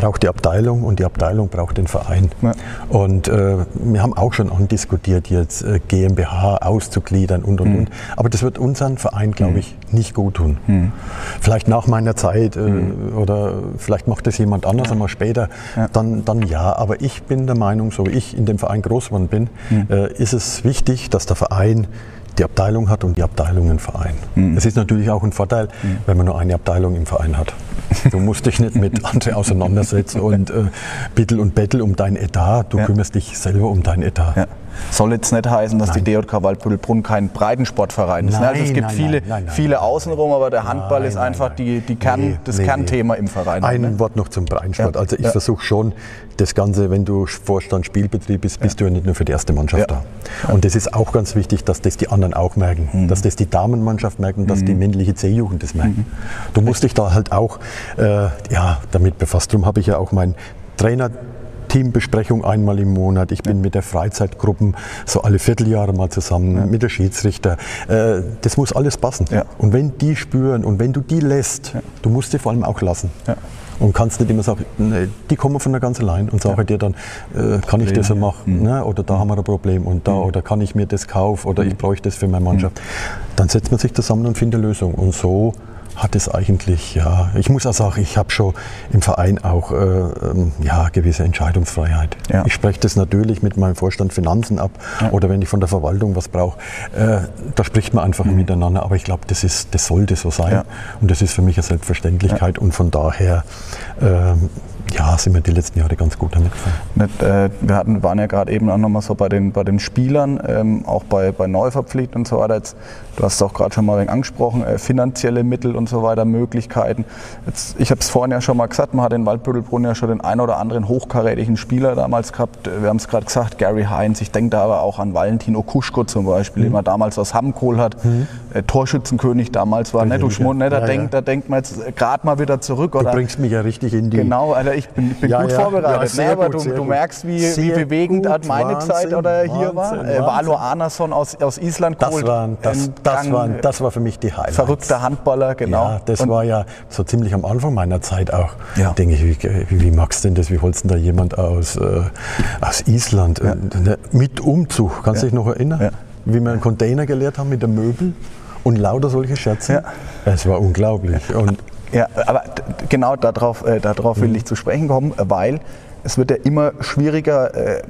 braucht die Abteilung und die Abteilung braucht den Verein. Ja. Und äh, wir haben auch schon andiskutiert, jetzt äh, GmbH auszugliedern und und mhm. und. Aber das wird unseren Verein, glaube mhm. ich, nicht gut tun. Mhm. Vielleicht nach meiner Zeit äh, mhm. oder vielleicht macht das jemand anders ja. einmal später, ja. Dann, dann ja. Aber ich bin der Meinung, so wie ich in dem Verein groß geworden bin, mhm. äh, ist es wichtig, dass der Verein die Abteilung hat und die Abteilung einen Verein. Mhm. Es ist natürlich auch ein Vorteil, mhm. wenn man nur eine Abteilung im Verein hat. Du musst dich nicht mit anderen auseinandersetzen und äh, bittel und bettel um dein Etat. Du ja. kümmerst dich selber um dein Etat. Ja. Soll jetzt nicht heißen, dass nein. die DJK Waldbüttelbrunn kein Breitensportverein ist. Ne? Nein, also es gibt nein, viele, viele außenrum, aber der Handball ist einfach die, die Kern, nee, das nee, Kernthema nee. im Verein. Ein ne? Wort noch zum Breitensport. Ja. Also ich ja. versuche schon, das Ganze, wenn du Vorstand Spielbetrieb bist, bist ja. du ja nicht nur für die erste Mannschaft da. Und das ist auch ganz wichtig, dass das die anderen auch merken. Mhm. Dass das die Damenmannschaft merkt und dass mhm. die männliche C-Jugend das merkt. Mhm. Du musst dich da halt auch äh, ja, damit befasst. Darum habe ich ja auch meinen Trainer Teambesprechung einmal im Monat. Ich bin ja. mit der Freizeitgruppen so alle Vierteljahre mal zusammen, ja. mit der Schiedsrichter. Äh, das muss alles passen. Ja. Und wenn die spüren und wenn du die lässt, du musst sie vor allem auch lassen. Und kannst nicht immer sagen, nee, die kommen von der ganz allein und sagen dir dann, äh, kann ich das so machen? Mhm. Ne? Oder da haben wir ein Problem und da, mhm. oder kann ich mir das kaufen oder ich mhm. bräuchte das für meine Mannschaft. Mhm. Dann setzt man sich zusammen und findet eine Lösung. Und so hat es eigentlich, ja, ich muss auch sagen, ich habe schon im Verein auch äh, ähm, ja, gewisse Entscheidungsfreiheit. Ja. Ich spreche das natürlich mit meinem Vorstand Finanzen ab ja. oder wenn ich von der Verwaltung was brauche, äh, da spricht man einfach mhm. miteinander, aber ich glaube, das, das sollte so sein ja. und das ist für mich eine Selbstverständlichkeit und von daher äh, ja, sind wir die letzten Jahre ganz gut damit gefahren. Äh, wir hatten, waren ja gerade eben auch nochmal so bei den, bei den Spielern, ähm, auch bei, bei Neuverpflichtungen und so weiter. Jetzt, du hast es auch gerade schon mal angesprochen, äh, finanzielle Mittel und so weiter, Möglichkeiten. Jetzt, ich habe es vorhin ja schon mal gesagt, man hat in Waldbüttelbrunn ja schon den ein oder anderen hochkarätigen Spieler damals gehabt. Wir haben es gerade gesagt, Gary Heinz. Ich denke da aber auch an Valentin Okuschko zum Beispiel, mhm. den man damals aus Hamkohl hat. Mhm. Äh, Torschützenkönig damals war. Ne, du Schmund, ne, da, ja, denkt, ja. da denkt man jetzt gerade mal wieder zurück. Du bringst mich ja richtig in die... Genau, also ich bin, bin ja, gut ja, vorbereitet, ja, ne? aber gut, du, du, merkst, wie, wie bewegend gut, meine Wahnsinn, Zeit oder hier Wahnsinn, war. Äh, Valo Arnason aus, aus Island das, waren, das, das, waren, das war für mich die Highlights. Verrückter Handballer, genau. Ja, das Und, war ja so ziemlich am Anfang meiner Zeit auch. Ja. Denke ich, wie, wie magst du denn das? Wie holst du denn da jemand aus, äh, aus Island? Äh, mit Umzug, kannst du dich noch erinnern? Wie wir einen Container geleert haben mit den Möbeln? und lauter solche Scherze. Ja. Es war unglaublich. Und Ja, aber genau darauf, äh, darauf will ich zu sprechen kommen, weil es wird ja immer schwieriger. Äh,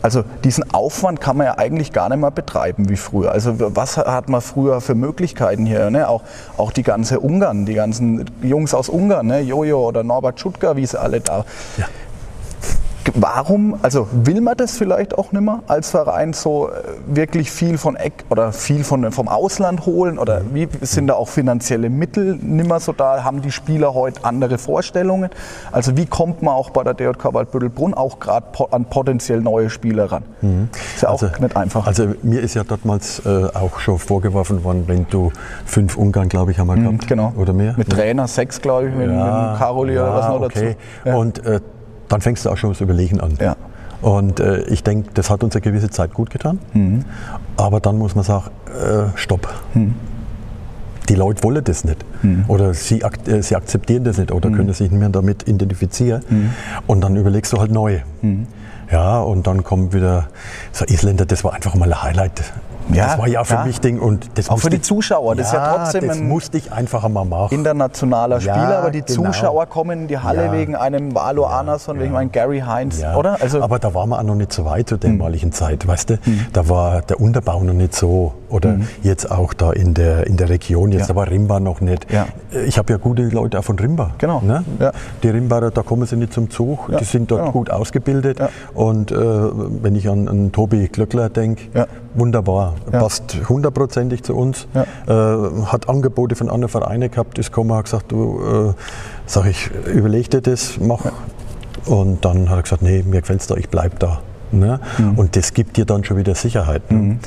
also diesen Aufwand kann man ja eigentlich gar nicht mehr betreiben wie früher. Also was hat man früher für Möglichkeiten hier? Ne? Auch, auch die ganze Ungarn, die ganzen Jungs aus Ungarn, ne? Jojo oder Norbert Schutka, wie sie alle da. Ja. Warum, also will man das vielleicht auch nicht mehr als Verein so äh, wirklich viel von Eck oder viel von, vom Ausland holen? Oder wie sind da auch finanzielle Mittel nicht mehr so da? Haben die Spieler heute andere Vorstellungen? Also wie kommt man auch bei der DJK Waldbüttelbrunn auch gerade an potenziell neue Spieler ran? Ist ja auch nicht einfach. Also mir ist ja damals äh, auch schon vorgeworfen worden, wenn du fünf Ungarn, glaube ich, haben wir gehabt. genau. Oder mehr? Mit Trainer, sechs, glaube ich, mit, mit dem Karoli oder was noch okay. dazu. Ja. Und äh, dann fängst du auch schon das Überlegen an. Ja. Und äh, ich denke, das hat uns eine gewisse Zeit gut getan. Mhm. Aber dann muss man sagen, äh, stopp. Die Leute wollen das nicht. Mhm. Oder sie, ak äh, sie akzeptieren das nicht oder können sich nicht mehr damit identifizieren. Mhm. Und dann überlegst du halt neu. Ja, und dann kommt wieder so Isländer, das war einfach mal ein Highlight. Ja, das war ja für ja. mich Ding und das Auch für die Zuschauer, das ist ja trotzdem das ein- musste ich einfach einmal machen. internationaler Ja, Spieler, aber die genau. Zuschauer kommen in die Halle Ja. wegen einem Valo Andersson, wegen einem Gary Heinz, Ja, oder? Also, aber da waren wir auch noch nicht so weit zu der Hm. damaligen Zeit, weißt du? Da war der Unterbau noch nicht so. Oder jetzt auch da in der, in der Region, jetzt. Ja. war Rimba noch nicht. Ja. Ich habe ja gute Leute auch von Rimba. Genau. Ne? Ja. Die Rimbaer, da kommen sie nicht zum Zug. Die sind dort genau. gut ausgebildet. Und äh, wenn ich an, an Tobi Glöckler denke, wunderbar. Passt hundertprozentig zu uns. Äh, hat Angebote von anderen Vereinen gehabt, ist gekommen, hat gesagt, du, äh, sag ich, überleg dir das, mach. Und dann hat er gesagt, nee, mir gefällt es da, ich bleib da. Ne? Mhm. Und das gibt dir dann schon wieder Sicherheit. Ne?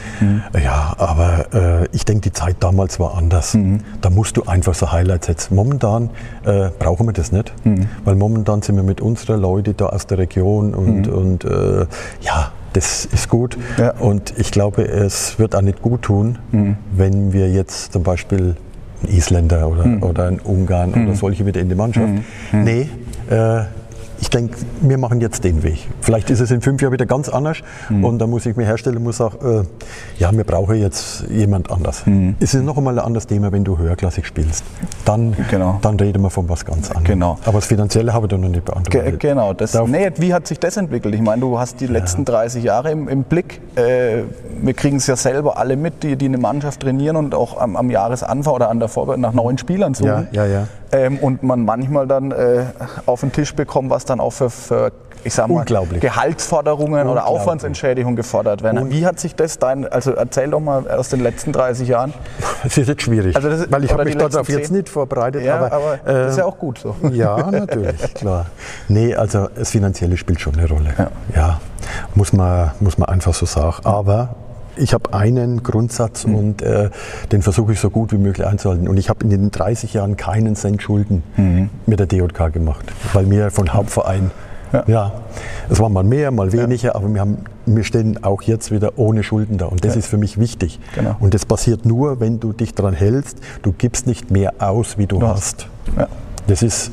Ja, aber äh, ich denke, die Zeit damals war anders. Mhm. Da musst du einfach so Highlights setzen. Momentan äh, brauchen wir das nicht, Mhm. weil momentan sind wir mit unseren Leuten da aus der Region und, und äh, ja, das ist gut. Mhm. Ja. Und ich glaube, es wird auch nicht gut tun, Mhm. wenn wir jetzt zum Beispiel einen Isländer oder, Mhm. oder einen Ungarn oder solche wieder in die Mannschaft. Nee, äh, ich denke, wir machen jetzt den Weg. Vielleicht ist es in fünf Jahren wieder ganz anders Mhm. und da muss ich mir herstellen muss sagen, äh, ja, wir brauchen jetzt jemand anders. Mhm. Es ist noch einmal ein anderes Thema, wenn du höherklassig spielst. Dann, Genau. dann reden wir von was ganz anderem. Genau. Aber das Finanzielle habe ich da noch nicht Ge beantwortet. genau. Das, nee, wie hat sich das entwickelt? Ich meine, du hast die letzten 30 Jahre im, im Blick. Äh, wir kriegen es ja selber alle mit, die, die eine Mannschaft trainieren und auch am, am Jahresanfang oder an der Vorbereitung nach neuen Spielern suchen. Ja, ja, ja. Ähm, und man manchmal dann äh, auf den Tisch bekommt, was dann auch für, für ich sag mal. Gehaltsforderungen oder Unglaublich. Aufwandsentschädigung gefordert werden. Wie hat sich das dein, also erzähl doch mal aus den letzten 30 Jahren. Es ist jetzt schwierig, Also das- weil ich habe mich darauf jetzt nicht vorbereitet. Ja, aber, aber, äh, das ist ja auch gut so. Ja, natürlich, klar. Nee, also das Finanzielle spielt schon eine Rolle. Ja. muss, man, muss man einfach so sagen. Aber ich habe einen Grundsatz Mhm. und äh, den versuche ich so gut wie möglich einzuhalten. Und ich habe in den 30 Jahren keinen Cent Schulden Mhm. mit der DJK gemacht, weil mir von Hauptverein, ja. es war mal mehr, mal weniger, aber wir, haben, wir stehen auch jetzt wieder ohne Schulden da. Und das ist für mich wichtig. Genau. Und das passiert nur, wenn du dich daran hältst. Du gibst nicht mehr aus, wie du, Du hast. hast. Ja. Das ist,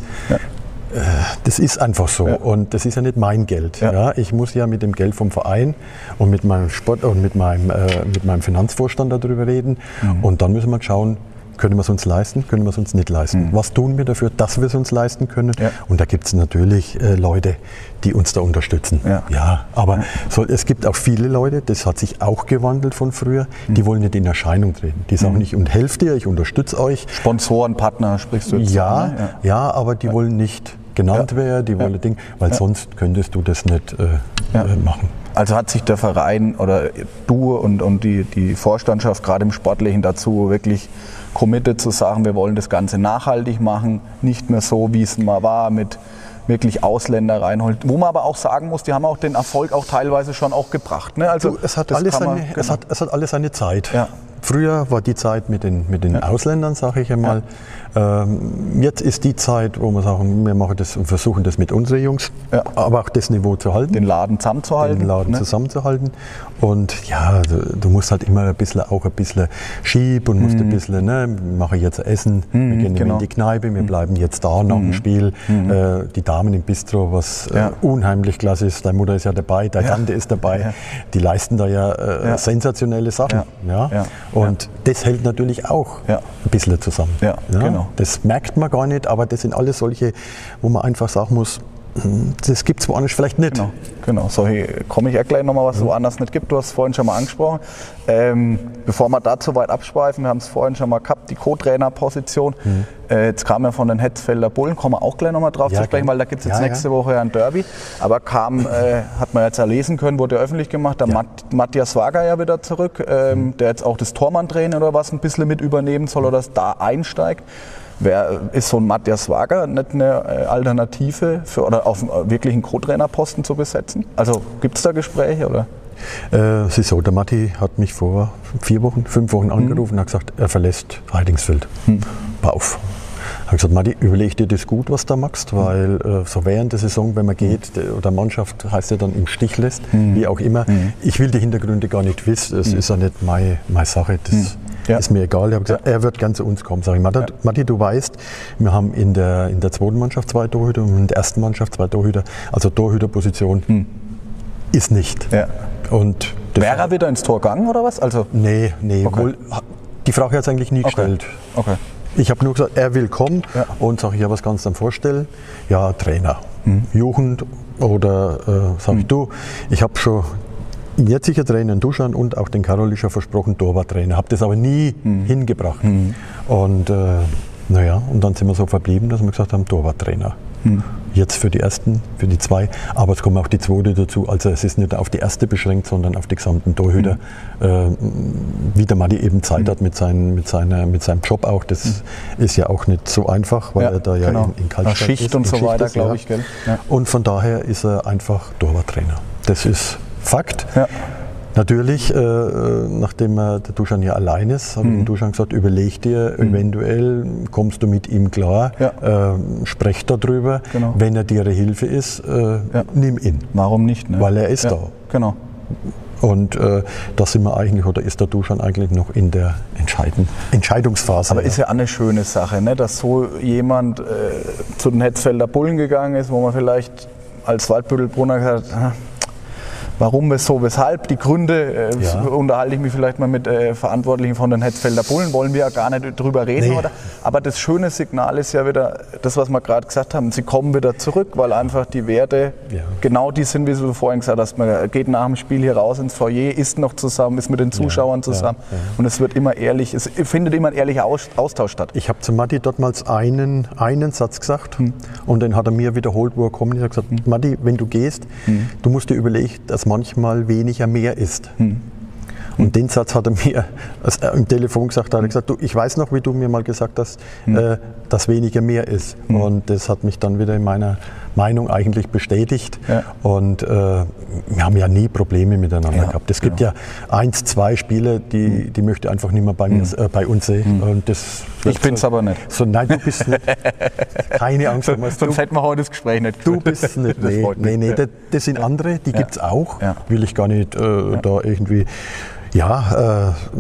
das ist einfach so. Ja. Und das ist ja nicht mein Geld. Ja. Ja. ich muss ja mit dem Geld vom Verein und mit meinem Sport und mit meinem, äh, mit meinem Finanzvorstand darüber reden. Mhm. Und dann müssen wir schauen, können wir es uns leisten, können wir es uns nicht leisten. Was tun wir dafür, dass wir es uns leisten können? Mhm. Ja. Und da gibt es natürlich äh, Leute, die uns da unterstützen. Ja. aber So, es gibt auch viele Leute, das hat sich auch gewandelt von früher, Mhm. die wollen nicht in Erscheinung treten. Die sagen nicht, und helft ihr, ich unterstütze euch. Sponsoren, Partner sprichst du jetzt Ja, ne? ja. aber die wollen nicht genannt werden, die wollen Ding, weil sonst könntest du das nicht äh, Ja. äh, machen. Also hat sich der Verein oder du und, und die, die Vorstandschaft gerade im Sportlichen dazu wirklich committed zu sagen, wir wollen das Ganze nachhaltig machen, nicht mehr so, wie es mal war mit wirklich Ausländer reinholt. Wo man aber auch sagen muss, die haben auch den Erfolg auch teilweise schon auch gebracht. Ne? Also Du, es, hat alles seine, es, genau. hat, es hat alles seine Zeit. Ja. Früher war die Zeit mit den, mit den Ausländern, sage ich einmal. Ähm, jetzt ist die Zeit, wo wir sagen, wir machen das und versuchen das mit unseren Jungs, Ja. aber auch das Niveau zu halten. den Laden zusammenzuhalten. den Laden ne? zusammenzuhalten. Und ja, du, du musst halt immer ein bisschen, auch ein bisschen schieb und musst ein bisschen, ne, wir machen jetzt Essen, wir gehen Mhm. genau. in die Kneipe, wir bleiben jetzt da nach dem Spiel. Äh, die Damen im Bistro, was Ja. äh, unheimlich klasse ist. Deine Mutter ist ja dabei, deine Tante ist dabei. Ja. Die leisten da ja, äh, Ja. sensationelle Sachen. Ja. Ja. Und das hält natürlich auch Ja. ein bisschen zusammen. Ja, genau. Das merkt man gar nicht, aber das sind alles solche, wo man einfach sagen muss, das gibt es woanders vielleicht nicht. Genau, genau. So, komme ich auch gleich nochmal, was es woanders nicht gibt. Du hast es vorhin schon mal angesprochen. Ähm, bevor wir da zu weit abschweifen, wir haben es vorhin schon mal gehabt, die Co-Trainer-Position. Äh, jetzt kam ja von den Hetzfelder Bullen, kommen wir auch gleich nochmal drauf Ja, zu sprechen, weil da gibt es jetzt Ja, nächste ja. Woche ja ein Derby. Aber kam, äh, hat man jetzt ja lesen können, wurde ja öffentlich gemacht, der. Matt, Matthias Wager ja wieder zurück, ähm, der jetzt auch das Tormann-Training oder was ein bisschen mit übernehmen soll oder das da einsteigt. Wer ist so ein Matthias Wager nicht eine äh, Alternative für oder auf einen wirklichen Co-Trainerposten zu besetzen? Also gibt es da Gespräche oder? Äh, es ist so, der Matti hat mich vor vier Wochen, fünf Wochen angerufen und hat gesagt, er verlässt Heidingsfeld. Pass auf. Ich habe gesagt, Matti, überleg dir das gut, was du da machst, weil äh, so während der Saison, wenn man geht, der- oder Mannschaft heißt ja dann im Stich lässt, wie auch immer. Ich will die Hintergründe gar nicht wissen, es ist ja nicht meine, meine Sache, das Ja. ist mir egal. Ich habe gesagt, er wird gern zu uns kommen. Sag ich, Matti, Matti, du weißt, wir haben in der, in der zweiten Mannschaft zwei Torhüter und in der ersten Mannschaft zwei Torhüter, also Torhüterposition ist nicht. Ja. Und Wäre er wieder ins Tor gegangen oder was? Also, Nee, nee. Okay. Wohl, die Frage hat es eigentlich nie gestellt. okay. Ich habe nur gesagt, er will kommen Ja. und sage ich, ja, was kannst du dann vorstellen? Ja, Trainer, Mhm. Jugend oder äh, sage ich, du, ich habe schon jetziger Trainer in Duschan und auch den Karolischer versprochen, Torwarttrainer. Habe das aber nie Mhm. hingebracht. Und äh, naja, und dann sind wir so verblieben, dass wir gesagt haben, Torwarttrainer. Mhm. Jetzt für die ersten, für die zwei, aber es kommen auch die zweite dazu. Also es ist nicht auf die erste beschränkt, sondern auf die gesamten Torhüter. Mhm. Äh, wie der Madi eben Zeit hat mit, seinen, mit, seiner, mit seinem Job auch. Das ist ja auch nicht so einfach, weil Mhm. Ja, er da ja genau. in, in Kaltstadt Schicht ist, und so weiter, ist, glaube ich, gell? Ja. Und von daher ist er einfach Torwarttrainer. Das ist Fakt. Ja. Natürlich, äh, äh, nachdem äh, der Duschan ja allein ist, habe ich Mhm. dem Duschan gesagt, überleg dir, eventuell kommst du mit ihm klar, Ja. äh, sprech darüber. Genau. Wenn er dir Hilfe ist, äh, nimm ihn. Warum nicht? Ne? Weil er ist ja, da. Genau. Und äh, da sind wir eigentlich, oder ist der Duschan eigentlich noch in der Entscheiden, Entscheidungsphase. Aber ist ja auch eine schöne Sache, ne? dass so jemand äh, zu den Hetzfelder Bullen gegangen ist, wo man vielleicht als Waldbüttelbrunner gesagt hat, ah, warum, wieso, weshalb, die Gründe, äh, Ja. unterhalte ich mich vielleicht mal mit äh, Verantwortlichen von den Hetzfelder Bullen, wollen wir ja gar nicht drüber reden. Nee. Oder? Aber das schöne Signal ist ja wieder das, was wir gerade gesagt haben, sie kommen wieder zurück, weil einfach die Werte Ja. genau die sind, wie du vorhin gesagt hast, man geht nach dem Spiel hier raus ins Foyer, isst noch zusammen, ist mit den Zuschauern zusammen und es wird immer ehrlich, es findet immer ein ehrlicher Aus- Austausch statt. Ich habe zu Matti dortmals einen, einen Satz gesagt Hm. und den hat er mir wiederholt, wo er kommt. Ich habe gesagt, Matti, wenn du gehst, Hm. du musst dir überlegen, dass manchmal weniger mehr ist. Hm. Und den Satz hat er mir als er im Telefon gesagt. Da hat er gesagt, du, ich weiß noch, wie du mir mal gesagt hast, Hm. äh, dass weniger mehr ist. Und das hat mich dann wieder in meiner Meinung eigentlich bestätigt. Ja. Und äh, wir haben ja nie Probleme miteinander Ja, gehabt. Es gibt ja eins, zwei Spieler, die, die möchte einfach nicht mehr bei, mir, äh, bei uns sehen. Und das Ich bin's aber nicht. So, nein, du bist nicht. Keine Angst, Thomas. Du, Sonst hätten wir heute das Gespräch nicht du bist nicht. Das Nee, mich. nee, nee Ja. das, das sind andere, die gibt es auch. Ja. Will ich gar nicht äh, da irgendwie. Ja, äh,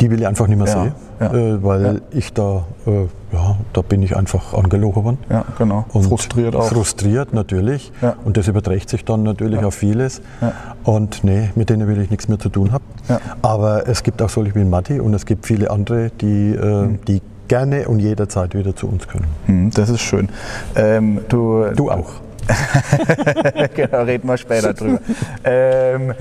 die will ich einfach nicht mehr Ja, sehen, ja. Äh, weil ich da, äh, ja, da bin ich einfach angelogen worden. Ja, genau. Und Frustriert auch. Frustriert natürlich. Ja. Und das überträgt sich dann natürlich auf vieles. Ja. Und nee, mit denen will ich nichts mehr zu tun haben. Ja. Aber es gibt auch solche wie Matti und es gibt viele andere, die, Mhm. die gerne und jederzeit wieder zu uns können. Hm, Das ist schön. Ähm, du, Du auch. genau, reden wir später drüber. ähm,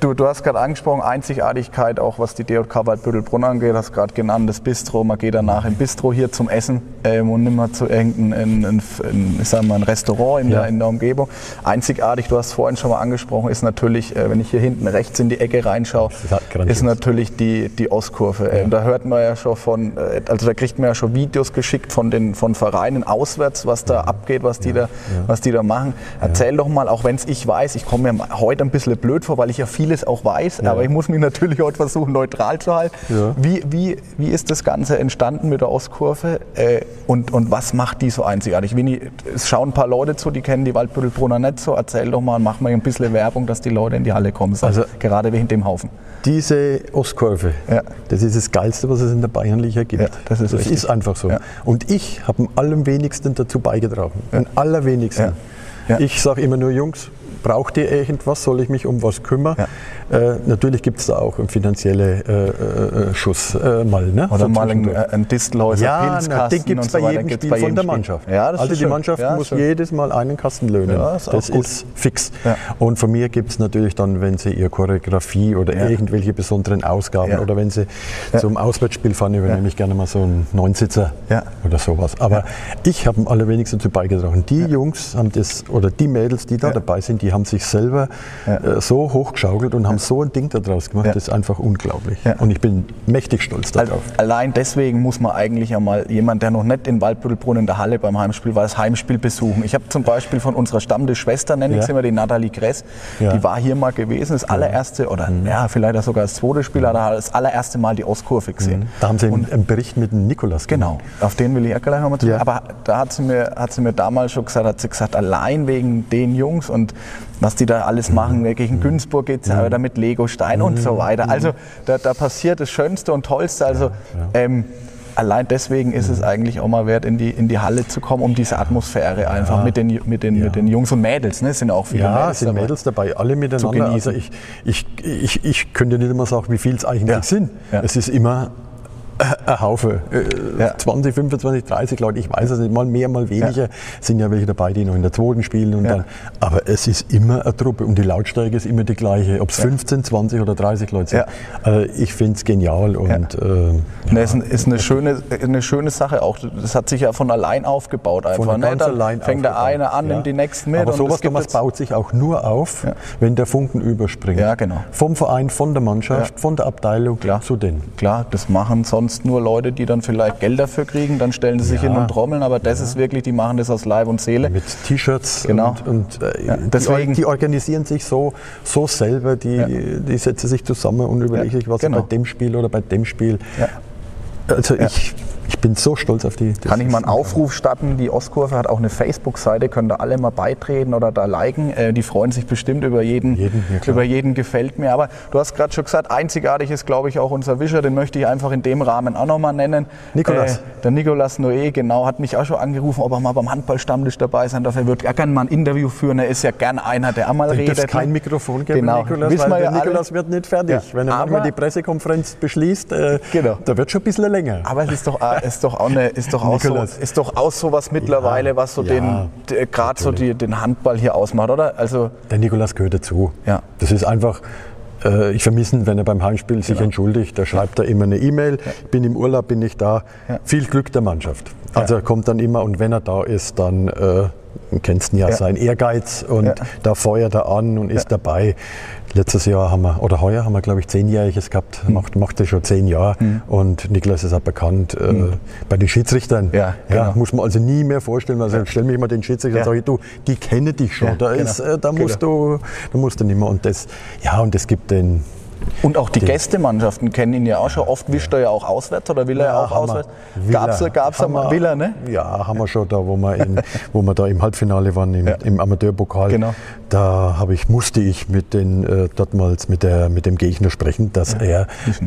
du, du hast gerade angesprochen, Einzigartigkeit, auch was die DJK Waldbüttelbrunn angeht, hast gerade genannt, das Bistro. Man geht danach im Bistro hier zum Essen ähm, und mehr zu irgendeinem ein, ein, mal, ein Restaurant in, Ja. der, in der Umgebung. Einzigartig, du hast vorhin schon mal angesprochen, ist natürlich, äh, wenn ich hier hinten rechts in die Ecke reinschaue, ist halt ist natürlich die, die Ostkurve. Ähm, da hört man ja schon von, äh, also da kriegt man ja schon Videos geschickt von den von Vereinen auswärts, was da abgeht, was die, da, was die da machen. Erzähl doch mal, auch wenn es ich weiß, ich komme mir heute ein bisschen blöd vor, weil ich ja vieles auch weiß, aber ich muss mich natürlich heute versuchen, neutral zu halten. Ja. Wie, wie, wie ist das Ganze entstanden mit der Ostkurve äh, und, und was macht die so einzigartig? Winnie, es schauen ein paar Leute zu, die kennen die Waldbüttelbrunner nicht so. Erzähl doch mal und mach mal ein bisschen Werbung, dass die Leute in die Halle kommen. Also- gerade wegen dem Haufen. Diese Ostkurve, Ja. das ist das Geilste, was es in der Bayernliga gibt. Ja, das ist richtig. ist einfach so. Ja. Und ich habe am allerwenigsten dazu beigetragen. Am allerwenigsten. Ja. Ich sage immer nur, Jungs, braucht ihr irgendwas? Soll ich mich um was kümmern? Ja. Äh, natürlich gibt es da auch einen finanziellen äh, äh, Schuss äh, mal. Ne? Oder so mal ein, ein Distelhäuser ja, na, den gibt es bei, jedem Spiel von der Mannschaft. Ja, also die. Mannschaft muss schön. jedes Mal einen Kasten löhnen. das, ist, das ist, fix. Und von mir gibt es natürlich dann, wenn sie ihr Choreografie oder irgendwelche besonderen Ausgaben oder wenn sie zum Auswärtsspiel fahren, übernehme ich gerne mal so einen Neunsitzer oder sowas. Aber ich habe am allerwenigsten dazu beigetragen. Die Jungs haben das, oder die Mädels, die da dabei sind, die haben sich selber äh, so hochgeschaukelt und haben so ein Ding daraus gemacht, das ist einfach unglaublich. Und ich bin mächtig stolz darauf. Allein deswegen muss man eigentlich einmal jemand, der noch nicht in Waldbüttelbrunn in der Halle beim Heimspiel war, das Heimspiel besuchen. Ich habe zum Beispiel von unserer Stammtischschwester, nenne ich sie immer, die Nathalie Kress, die war hier mal gewesen, das allererste, oder mhm. ja, vielleicht sogar das zweite Spiel, hat das allererste Mal die Ostkurve gesehen. Mhm. Da haben Sie und, einen Bericht mit dem Nikolas gemacht. Genau, auf den will ich auch gleich nochmal zu. Ja. Aber da hat sie, mir, hat sie mir damals schon gesagt, hat sie gesagt, allein wegen den Jungs und was die da alles machen, wirklich in Günzburg geht es ja mit Lego-Stein und so weiter. Also da, da, passiert das Schönste und Tollste. Also ähm, allein deswegen ist es eigentlich auch mal wert, in die, in die Halle zu kommen, um diese Atmosphäre einfach ja. mit, den, mit, den, ja. mit den Jungs und Mädels. Ne? Es sind auch viele ja, Mädels, sind dabei. Mädels dabei, alle miteinander. Also ich, ich, ich, ich könnte nicht immer sagen, wie viel es eigentlich ja. sind. Es ist immer ein Haufe. Äh, ja. 20, 25, 30 Leute, ich weiß es nicht, mal mehr, mal weniger. Ja. Sind ja welche dabei, die noch in der zweiten spielen. Und ja. dann, aber es ist immer eine Truppe und die Lautstärke ist immer die gleiche. Ob es 15, 20 oder 30 Leute sind. Also ich finde es genial. Und, äh, das ist eine schöne, eine schöne Sache auch. Das hat sich ja von allein aufgebaut einfach. Von ne? Dann allein fängt der eine an, nimmt die nächsten mit. Aber sowas Thomas, baut sich auch nur auf, wenn der Funken überspringt. Ja, genau. Vom Verein, von der Mannschaft, von der Abteilung Klar. zu denen. Klar, das machen sonst sonst nur Leute, die dann vielleicht Geld dafür kriegen, dann stellen sie sich ja. hin und trommeln, aber das ja. ist wirklich, die machen das aus Leib und Seele. Mit T-Shirts genau. und, und äh, ja, deswegen, die, die, organisieren sich so, so selber, die, die setzen sich zusammen und überlegen sich, was genau. bei dem Spiel oder bei dem Spiel. Also ich ich bin so stolz auf die. Kann ich mal einen Aufruf starten? Die Ostkurve hat auch eine Facebook-Seite, können da alle mal beitreten oder da liken. Äh, die freuen sich bestimmt über jeden, jeden ja, über jeden gefällt mir. Aber du hast gerade schon gesagt, einzigartig ist, glaube ich, auch unser Wischer. Den möchte ich einfach in dem Rahmen auch nochmal nennen. Nikolas. Äh, der Nikolas Noé, genau, hat mich auch schon angerufen, ob er mal beim Handballstammtisch dabei sein darf. Er würde ja gerne mal ein Interview führen. Er ist ja gern einer, der einmal redet. Es kein Mikrofon geben, genau. Nikolas, Wissen weil ja Nikolas wird nicht fertig. Ja. Wenn er manchmal die Pressekonferenz beschließt, äh, genau. da wird schon ein bisschen länger. Aber es ist doch, ist doch auch eine ist doch auch so, ist doch auch so was mittlerweile, ja, was so ja, den gerade so die, den Handball hier ausmacht, oder? Also der Nikolas gehört dazu. Ja. Das ist einfach. Äh, ich vermisse ihn, wenn er beim Heimspiel genau. sich entschuldigt. Da schreibt er immer eine E-Mail. Ja. Bin im Urlaub, bin ich da. Viel Glück der Mannschaft. Also er kommt dann immer und wenn er da ist, dann äh, kennst ja, ja, sein Ehrgeiz und ja. da feuert er an und ist ja. dabei. Letztes Jahr haben wir, oder heuer haben wir, glaube ich, zehnjähriges gehabt, mhm. macht, macht das schon zehn Jahre mhm. und Niklas ist auch bekannt äh, mhm. bei den Schiedsrichtern. Ja, genau. muss man also nie mehr vorstellen, also stell mich mal den Schiedsrichter und sage, du, die kennen dich schon, da, genau. ist, äh, da, musst genau. du, da musst du nicht mehr und das, ja, und das gibt den, und auch die, Gästemannschaften kennen ihn ja auch schon. Oft wischt er ja auch auswärts oder will er ja, auch auswärts? Gab es gab's einmal, will er, ne? Ja, haben wir schon da, wo wir, in, wo wir da im Halbfinale waren, im, ja. im Amateurpokal. Genau. Da habe ich, musste ich mit den, äh, dortmals mit, der, mit dem Gegner sprechen, dass, ja. er,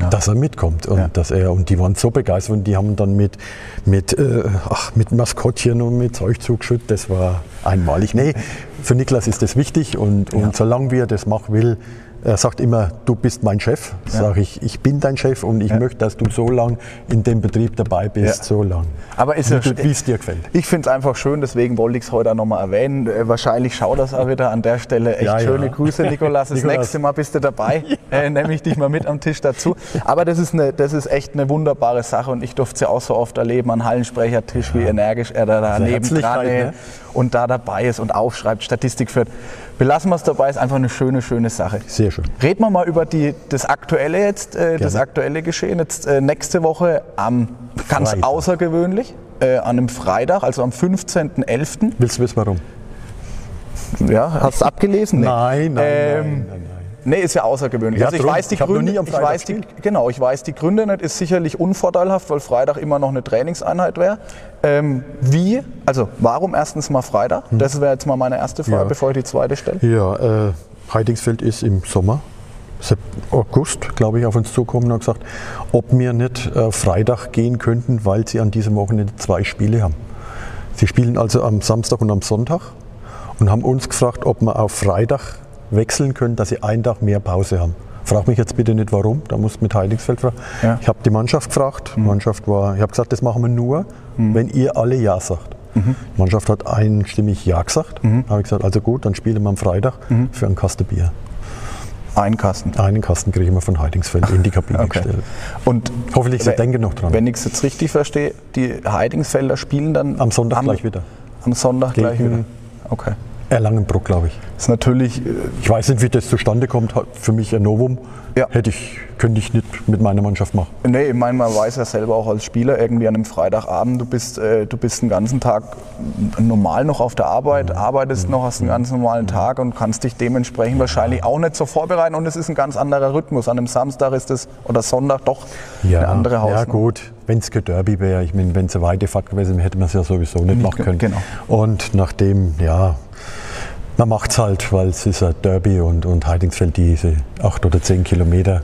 dass er mitkommt. Und, ja. dass er, und die waren so begeistert und die haben dann mit, mit, äh, ach, mit Maskottchen und mit Zeug zugeschüttet. Das war einmalig. Nee, für Niklas ist das wichtig und, und solange wir das machen will, er sagt immer, du bist mein Chef. Ja. Sage ich, ich bin dein Chef und ich ja. möchte, dass du so lang in dem Betrieb dabei bist, ja. so lang. Aber ist wie es dir gefällt. Ich finde es einfach schön, deswegen wollte ich es heute auch nochmal erwähnen. Äh, wahrscheinlich schaut das auch wieder an der Stelle. Echt schöne Grüße, Nikolas. Das Nikolas. nächste Mal bist du dabei. äh, nehme ich dich mal mit am Tisch dazu. Aber das ist, eine, das ist echt eine wunderbare Sache und ich durfte es ja auch so oft erleben an Hallensprechertisch, wie energisch er da daneben dran ne? Und da dabei ist und aufschreibt, Statistik führt. Belassen wir es dabei, ist einfach eine schöne, schöne Sache. Sehr schön. Reden wir mal über die, das aktuelle jetzt, äh, das aktuelle Geschehen. Jetzt äh, nächste Woche am ganz Freitag. außergewöhnlich, äh, an einem Freitag, also am 15.11. Willst du wissen warum? Ja, hast du abgelesen? Nee. Nein, nein, ähm, nein, nein, nein. Nee, ist ja außergewöhnlich. Ja, also ich weiß die ich Gründe, ich weiß die, genau, ich weiß die Gründe nicht, ist sicherlich unvorteilhaft, weil Freitag immer noch eine Trainingseinheit wäre. Ähm, wie, also warum erstens mal Freitag? Hm. Das wäre jetzt mal meine erste Frage, ja. bevor ich die zweite stelle. Ja, äh, Heidingsfeld ist im Sommer, August, glaube ich, auf uns zukommen und gesagt, ob wir nicht äh, Freitag gehen könnten, weil sie an diesem Wochenende zwei Spiele haben. Sie spielen also am Samstag und am Sonntag und haben uns gefragt, ob wir auf Freitag wechseln können, dass sie einen Tag mehr Pause haben. Frag mich jetzt bitte nicht warum, da muss mit Heiligsfeld fragen. Ja. Ich habe die Mannschaft gefragt. Die Mannschaft war, ich habe gesagt, das machen wir nur, wenn ihr alle Ja sagt. Die Mannschaft hat einstimmig Ja gesagt. Habe ich gesagt, also gut, dann spielen wir am Freitag für einen Kasten Bier. Ein Kasten. Einen Kasten kriege ich mal von Heidingsfeld in die Kabine Okay. gestellt. Und Hoffentlich, sie denken noch dran. wenn ich es jetzt richtig verstehe, die Heidingsfelder spielen dann Am Sonntag gleich wieder. Am Sonntag gleich wieder. Okay. Erlangenbruck, glaube ich. Ist natürlich, äh, Ich weiß nicht, wie das zustande kommt. Für mich ein Novum. Ja. Hätte ich, könnte ich nicht mit meiner Mannschaft machen. nee, ich meine, man weiß ja selber auch als Spieler irgendwie an einem Freitagabend, du bist, äh, du bist den ganzen Tag normal noch auf der Arbeit, Mhm. arbeitest noch, hast einen ganz normalen Tag und kannst dich dementsprechend wahrscheinlich auch nicht so vorbereiten und es ist ein ganz anderer Rhythmus. An einem Samstag ist es oder Sonntag doch eine andere Hausnummer. Ja gut, wenn es kein Derby wäre, ich meine, wenn es eine weite Fahrt gewesen wäre, hätte man es ja sowieso nicht machen können. genau. Und nachdem, ja, man macht es halt, weil es ist ein Derby und, und Heidingsfeld diese acht oder zehn Kilometer,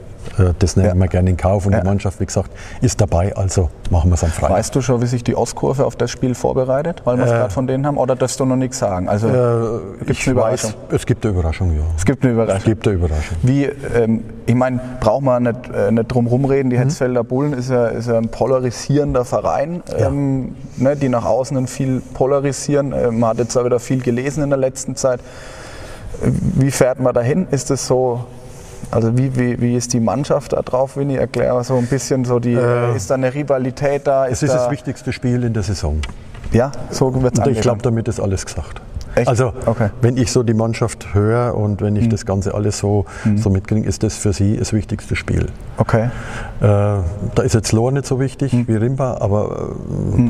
das nehmen Ja. wir gerne in Kauf und Ja. die Mannschaft, wie gesagt, ist dabei, also machen wir es am Freitag. Weißt du schon, wie sich die Ostkurve auf das Spiel vorbereitet, weil wir es Äh, gerade von denen haben, oder darfst du noch nichts sagen? Also Äh, gibt's ich eine weiß, Überraschung? es gibt eine Überraschung, ja. Es gibt eine Es Überraschung. gibt eine Überraschung. Wie, ähm, ich meine, braucht man nicht, äh, nicht drum rumreden, die Mhm. Hetzfelder Bullen ist ja, ist ja ein polarisierender Verein, ähm, ne, die nach außen viel polarisieren. Äh, man hat jetzt auch wieder viel gelesen in der letzten Zeit. Äh, Wie fährt man dahin? Ist es so, also wie, wie, wie ist die Mannschaft da drauf, Winnie? Erklär so ein bisschen so die, Äh, ist da eine Rivalität da? Es ist da, das wichtigste Spiel in der Saison. Ja, so wird es ich glaube, damit ist alles gesagt. Echt? Also, Okay. Wenn ich so die Mannschaft höre und wenn ich das Ganze alles so, so mitkriege, ist das für sie das wichtigste Spiel. Okay. Äh, da ist jetzt Lohr nicht so wichtig Hm. wie Rimba, aber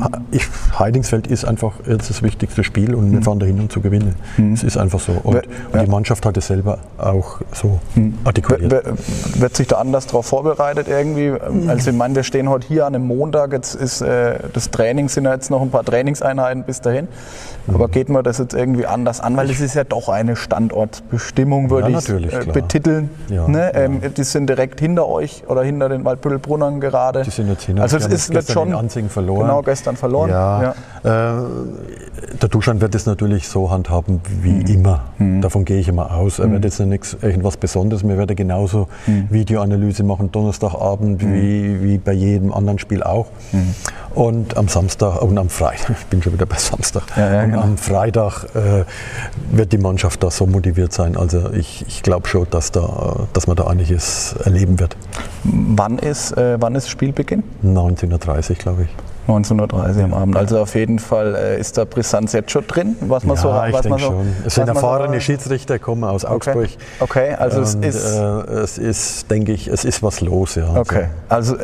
äh, ich, Heidingsfeld ist einfach jetzt das wichtigste Spiel und wir fahren dahin, um zu gewinnen. Es ist einfach so. Und, Wer- und ja. die Mannschaft hat es selber auch so artikuliert. wer- Wird sich da anders darauf vorbereitet irgendwie? Also ich meine, wir stehen heute hier an einem Montag, jetzt ist äh, das Training, sind ja jetzt noch ein paar Trainingseinheiten bis dahin. Aber geht man das jetzt irgendwie anders an? Weil es ist ja doch eine Standortbestimmung, würde Ja, ich natürlich, äh, betiteln. Ja, ne? ähm, die sind direkt hinter euch oder hinter den Waldbüttelbrunnern gerade. Die sind jetzt hinter Also es ist gestern schon in Anzing verloren. Genau, gestern verloren. Ja, Äh, der Duschan wird es natürlich so handhaben wie Mhm. immer. Davon gehe ich immer aus. Er wird jetzt nichts, irgendwas Besonderes. Wir werden genauso Mhm. Videoanalyse machen, Donnerstagabend, wie, wie bei jedem anderen Spiel auch. Mhm. Und am Samstag und am Freitag, ich bin schon wieder bei Samstag, Ja, ja, und genau. am Freitag äh, wird die Mannschaft da so motiviert sein. Also ich, ich glaube schon, dass, da, dass man da einiges erleben wird. Wann ist, äh, wann ist Spielbeginn? 19.30 glaube ich. 19.30 Uhr am Abend. Also auf jeden Fall äh, ist da Brisanz jetzt schon drin, was man ja, so ich was man denke so, schon. Es sind man so- erfahrene Schiedsrichter, kommen aus Augsburg. Okay, also es ist- äh, es ist, denke ich, es ist was los. Ja. Okay, also äh,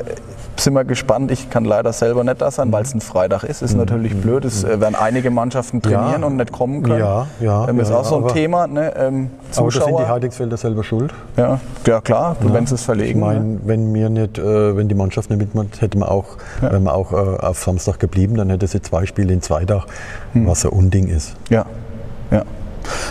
sind wir gespannt. Ich kann leider selber nicht da sein, weil es ein Freitag ist. Ist natürlich blöd. Es äh, werden einige Mannschaften trainieren Mhm. Ja. und nicht kommen können. Ja, ja, Ähm, ist ja, auch so ein Thema. Ne? Ähm, Aber da sind die. Heidingsfelder selber schuld. ja, ja, klar, wenn sie es Ich verlegen. ne? meine, wenn wir nicht, äh, wenn die Mannschaft nicht mitmacht, hätte man auch, wären wir auch äh, auf Samstag geblieben, dann hätte sie zwei Spiele in zwei Tagen, Hm. was ein Unding ist. Ja, ja.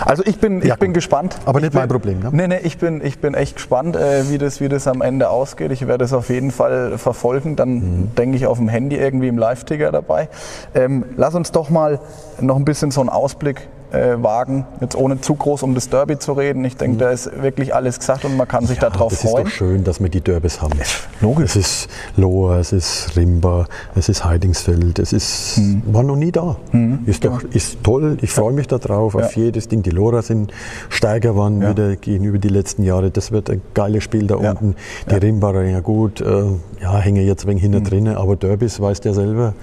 Also ich bin, ich Ja, bin gespannt. Aber ich nicht bin, mein Problem, ne? Nee, nee, ich bin, ich bin echt gespannt, äh, wie, das, wie das am Ende ausgeht. Ich werde es auf jeden Fall verfolgen. Dann Mhm. denke ich auf dem Handy irgendwie im Live-Ticker dabei. Ähm, lass uns doch mal noch ein bisschen so einen Ausblick äh, wagen, jetzt ohne zu groß um das Derby zu reden. Ich denke, da ist wirklich alles gesagt und man kann sich darauf das ist freuen. doch schön, dass wir die Derbys haben. logisch. Es ist Lohr, es ist Rimba, es ist Heidingsfeld, es ist, Mhm. war noch nie da. Ist, doch, ist toll, ich freue mich darauf, auf Ja. jedes Ding. Die Lorer sind geworden Ja. wieder gegenüber die letzten Jahre. Das wird ein geiles Spiel da Ja. unten. Die Rimbacher, ja gut, äh, ja, hängen jetzt ein wenig hinten drinnen, aber Derbys, weiß der selber,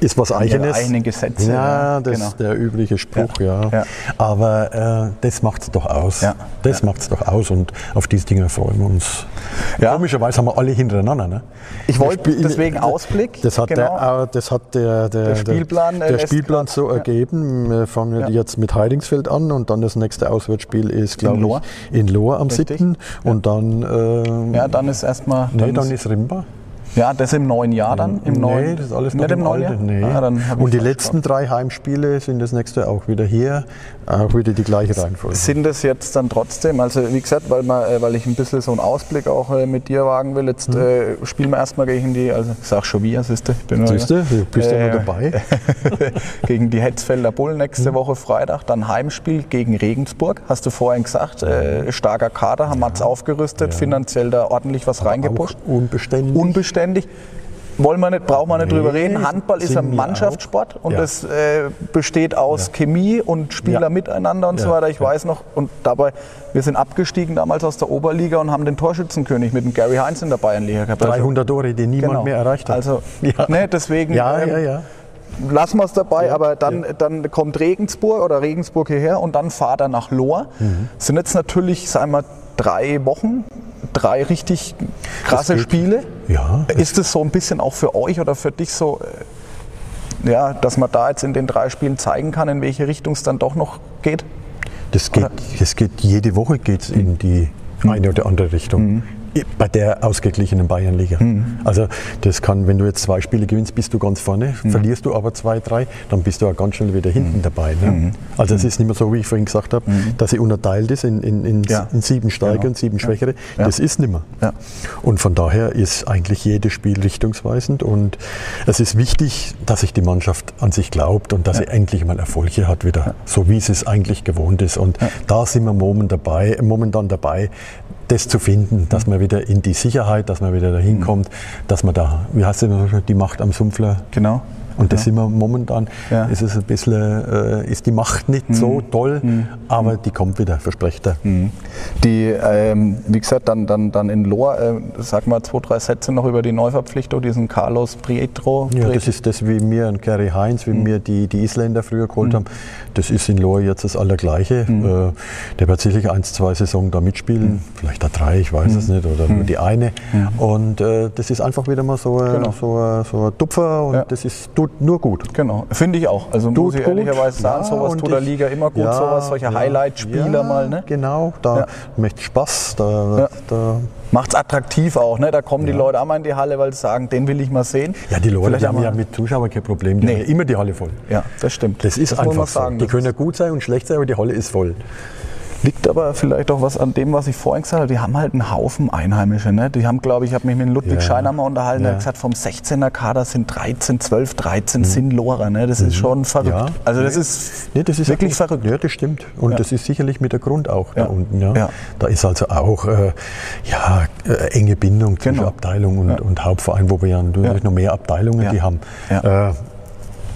ist was Eigenes. eigenen Gesetze, Ja, ja, das genau. ist der übliche Spruch, ja. Ja. Aber äh, das macht es doch aus. Ja. Das macht es doch aus und auf diese Dinge freuen wir uns. Ja. Komischerweise haben wir alle hintereinander. Ne? Ich wollte deswegen Ausblick. Das hat, genau. der, äh, das hat der, der, Der Spielplan, äh, der, der Spielplan grad- so ja. ergeben. Wir fangen Ja. jetzt mit Heidingsfeld an und dann das nächste Auswärtsspiel ist, glaube ich, in Lohr am Richtig. 7. Und dann, äh, ja, dann ist erstmal. nee, dann ist Rimba. Ja, das im neuen Jahr dann? Im nee, neuen, das ist alles noch nicht im neuen Jahr? Alten. Nee. Ah, Und die letzten drei Heimspiele sind das nächste auch wieder hier, auch wieder die gleiche Reihenfolge. Sind es jetzt dann trotzdem, also wie gesagt, weil, man, äh, weil ich ein bisschen so einen Ausblick auch äh, mit dir wagen will, jetzt äh, spielen wir erstmal gegen die, also ich sag schon wir, siehst du, ich bin Siehst du, du bist ja Äh, noch dabei. gegen die Hetzfelder Bullen nächste Mhm. Woche Freitag, dann Heimspiel gegen Regensburg, hast du vorhin gesagt, äh, starker Kader, haben Mats aufgerüstet, finanziell da ordentlich was reingepusht. Auch unbeständig. Unbeständig. Wollen wir nicht, brauchen wir nicht Nee, drüber reden. Handball ist ein Mannschaftssport und Ja. das äh, besteht aus Chemie und Spieler Ja. miteinander und so Ja. weiter. Ich weiß noch, und dabei, wir sind abgestiegen damals aus der Oberliga und haben den Torschützenkönig mit dem Gary Heinz in der Bayernliga gehabt. Also, 300 Tore, die niemand genau. mehr erreicht hat. Also, ja. ne, deswegen ja, ähm, ja, ja. lassen wir es dabei, aber dann, dann kommt Regensburg oder Regensburg hierher und dann fahrt er nach Lohr. Mhm. Sind jetzt natürlich, sagen wir, drei Wochen, drei richtig krasse geht. Spiele. Ja, Ist es so ein bisschen auch für euch oder für dich so, äh, ja, dass man da jetzt in den drei Spielen zeigen kann, in welche Richtung es dann doch noch geht? Das geht, das geht jede Woche geht's in die eine oder andere Richtung. Bei der ausgeglichenen Bayernliga. Also das kann, wenn du jetzt zwei Spiele gewinnst, bist du ganz vorne. Verlierst du aber zwei, drei, dann bist du auch ganz schnell wieder hinten dabei. Ne? Also es ist nicht mehr so, wie ich vorhin gesagt habe, dass sie unterteilt ist in, in, in, Ja. in sieben Steiger Genau. und sieben Schwächere. Ja. Das ist nicht mehr. Ja. Und von daher ist eigentlich jedes Spiel richtungsweisend und es ist wichtig, dass sich die Mannschaft an sich glaubt und dass sie endlich mal Erfolge hat wieder, so wie sie es eigentlich gewohnt ist. Und da sind wir momentan dabei, momentan dabei, das zu finden, dass man wieder in die Sicherheit, dass man wieder dahin kommt, dass man da, wie heißt schön, die Macht am Sumpfler Genau. Und das sind wir momentan. Ja. Ist es ein bisschen, äh, ist die Macht nicht so toll, aber die kommt wieder, versprecht er. Die, ähm, wie gesagt, dann, dann, dann in Lohr, äh, sag mal zwei, drei Sätze noch über die Neuverpflichtung, diesen Carlos Prietro. Ja, das ist das, wie mir und Gary Heinz, wie mir die, die Isländer früher geholt haben. Das ist in Lohr jetzt das Allergleiche. Äh, der wird sicherlich eins, zwei Saisonen da mitspielen, vielleicht auch drei, ich weiß es nicht, oder nur die eine. Und äh, das ist einfach wieder mal so, ein- Genau. so, so ein Tupfer und Ja. das ist, tut nur gut. Genau, finde ich auch. Also muss Tut ich gut. ehrlicherweise sagen, Ja, sowas tut der Liga immer gut, Ja, sowas, solche ja, Highlight-Spieler mal. Ne? Genau, da macht Spaß. Da, da, Macht es attraktiv auch. Ne? Da kommen die Leute auch mal in die Halle, weil sie sagen, den will ich mal sehen. ja, die Leute Vielleicht die haben ja mit Zuschauern kein Problem, die Nee. haben immer die Halle voll. Ja, das stimmt. Das ist muss man einfach so. sagen. Die Das können ja gut sein und schlecht sein, aber die Halle ist voll. Liegt aber vielleicht auch was an dem, was ich vorhin gesagt habe. Die haben halt einen Haufen Einheimische. Ne? Die haben, glaube ich, ich habe mich mit Ludwig Ja. Scheiner mal unterhalten, der Ja. hat gesagt, vom 16er Kader sind 13, 12, 13 sind Lorer. Ne? Das ist schon verrückt. Mhm. Ja. Also das ist Nee, das ist wirklich auch- verrückt. Ja, das stimmt. Und das ist sicherlich mit der Grund auch da unten. Ja. Da ist also auch äh, ja, äh, enge Bindung zwischen Genau. Abteilung und, und Hauptverein, wo wir ja natürlich noch mehr Abteilungen die haben. Äh,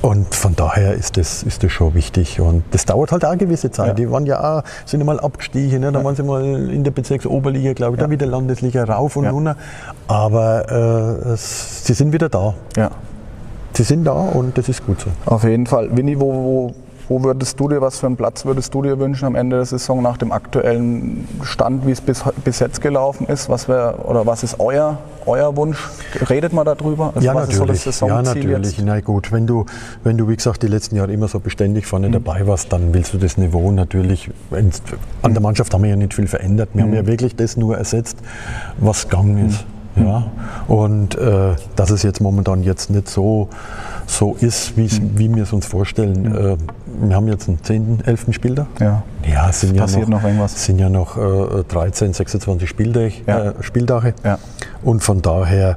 und von daher ist das, ist das schon wichtig. Und das dauert halt auch eine gewisse Zeit. Ja. Die waren ja auch, sind ja mal abgestiegen, ne? dann waren sie mal in der Bezirksoberliga, glaube ich, dann wieder Landesliga rauf und Ja. runter. Aber äh, es, sie sind wieder da. Ja, Sie sind da und das ist gut so. auf jeden Fall. Winnie, wo, wo, wo würdest du dir, was für einen Platz würdest du dir wünschen am Ende der Saison nach dem aktuellen Stand, wie es bis, bis jetzt gelaufen ist? Was wär, oder was ist euer, euer Wunsch? Redet mal darüber? Also ja, natürlich. ist so ja, natürlich. jetzt? Na gut, wenn du, wenn du, wie gesagt, die letzten Jahre immer so beständig Mhm. vorne dabei warst, dann willst du das Niveau natürlich, an Mhm. der Mannschaft haben wir ja nicht viel verändert. Wir haben ja wirklich das nur ersetzt, was gegangen ist. Mhm. Ja, und äh, dass es jetzt momentan jetzt nicht so, so ist, Mhm. wie wir es uns vorstellen. Äh, wir haben jetzt einen 10., 11. Spieltag. Ja. Ja, es sind ja passiert noch, noch irgendwas. es sind ja noch äh, 13, 26 Spieltage, Ja. äh, Spieltage. Ja. Und von daher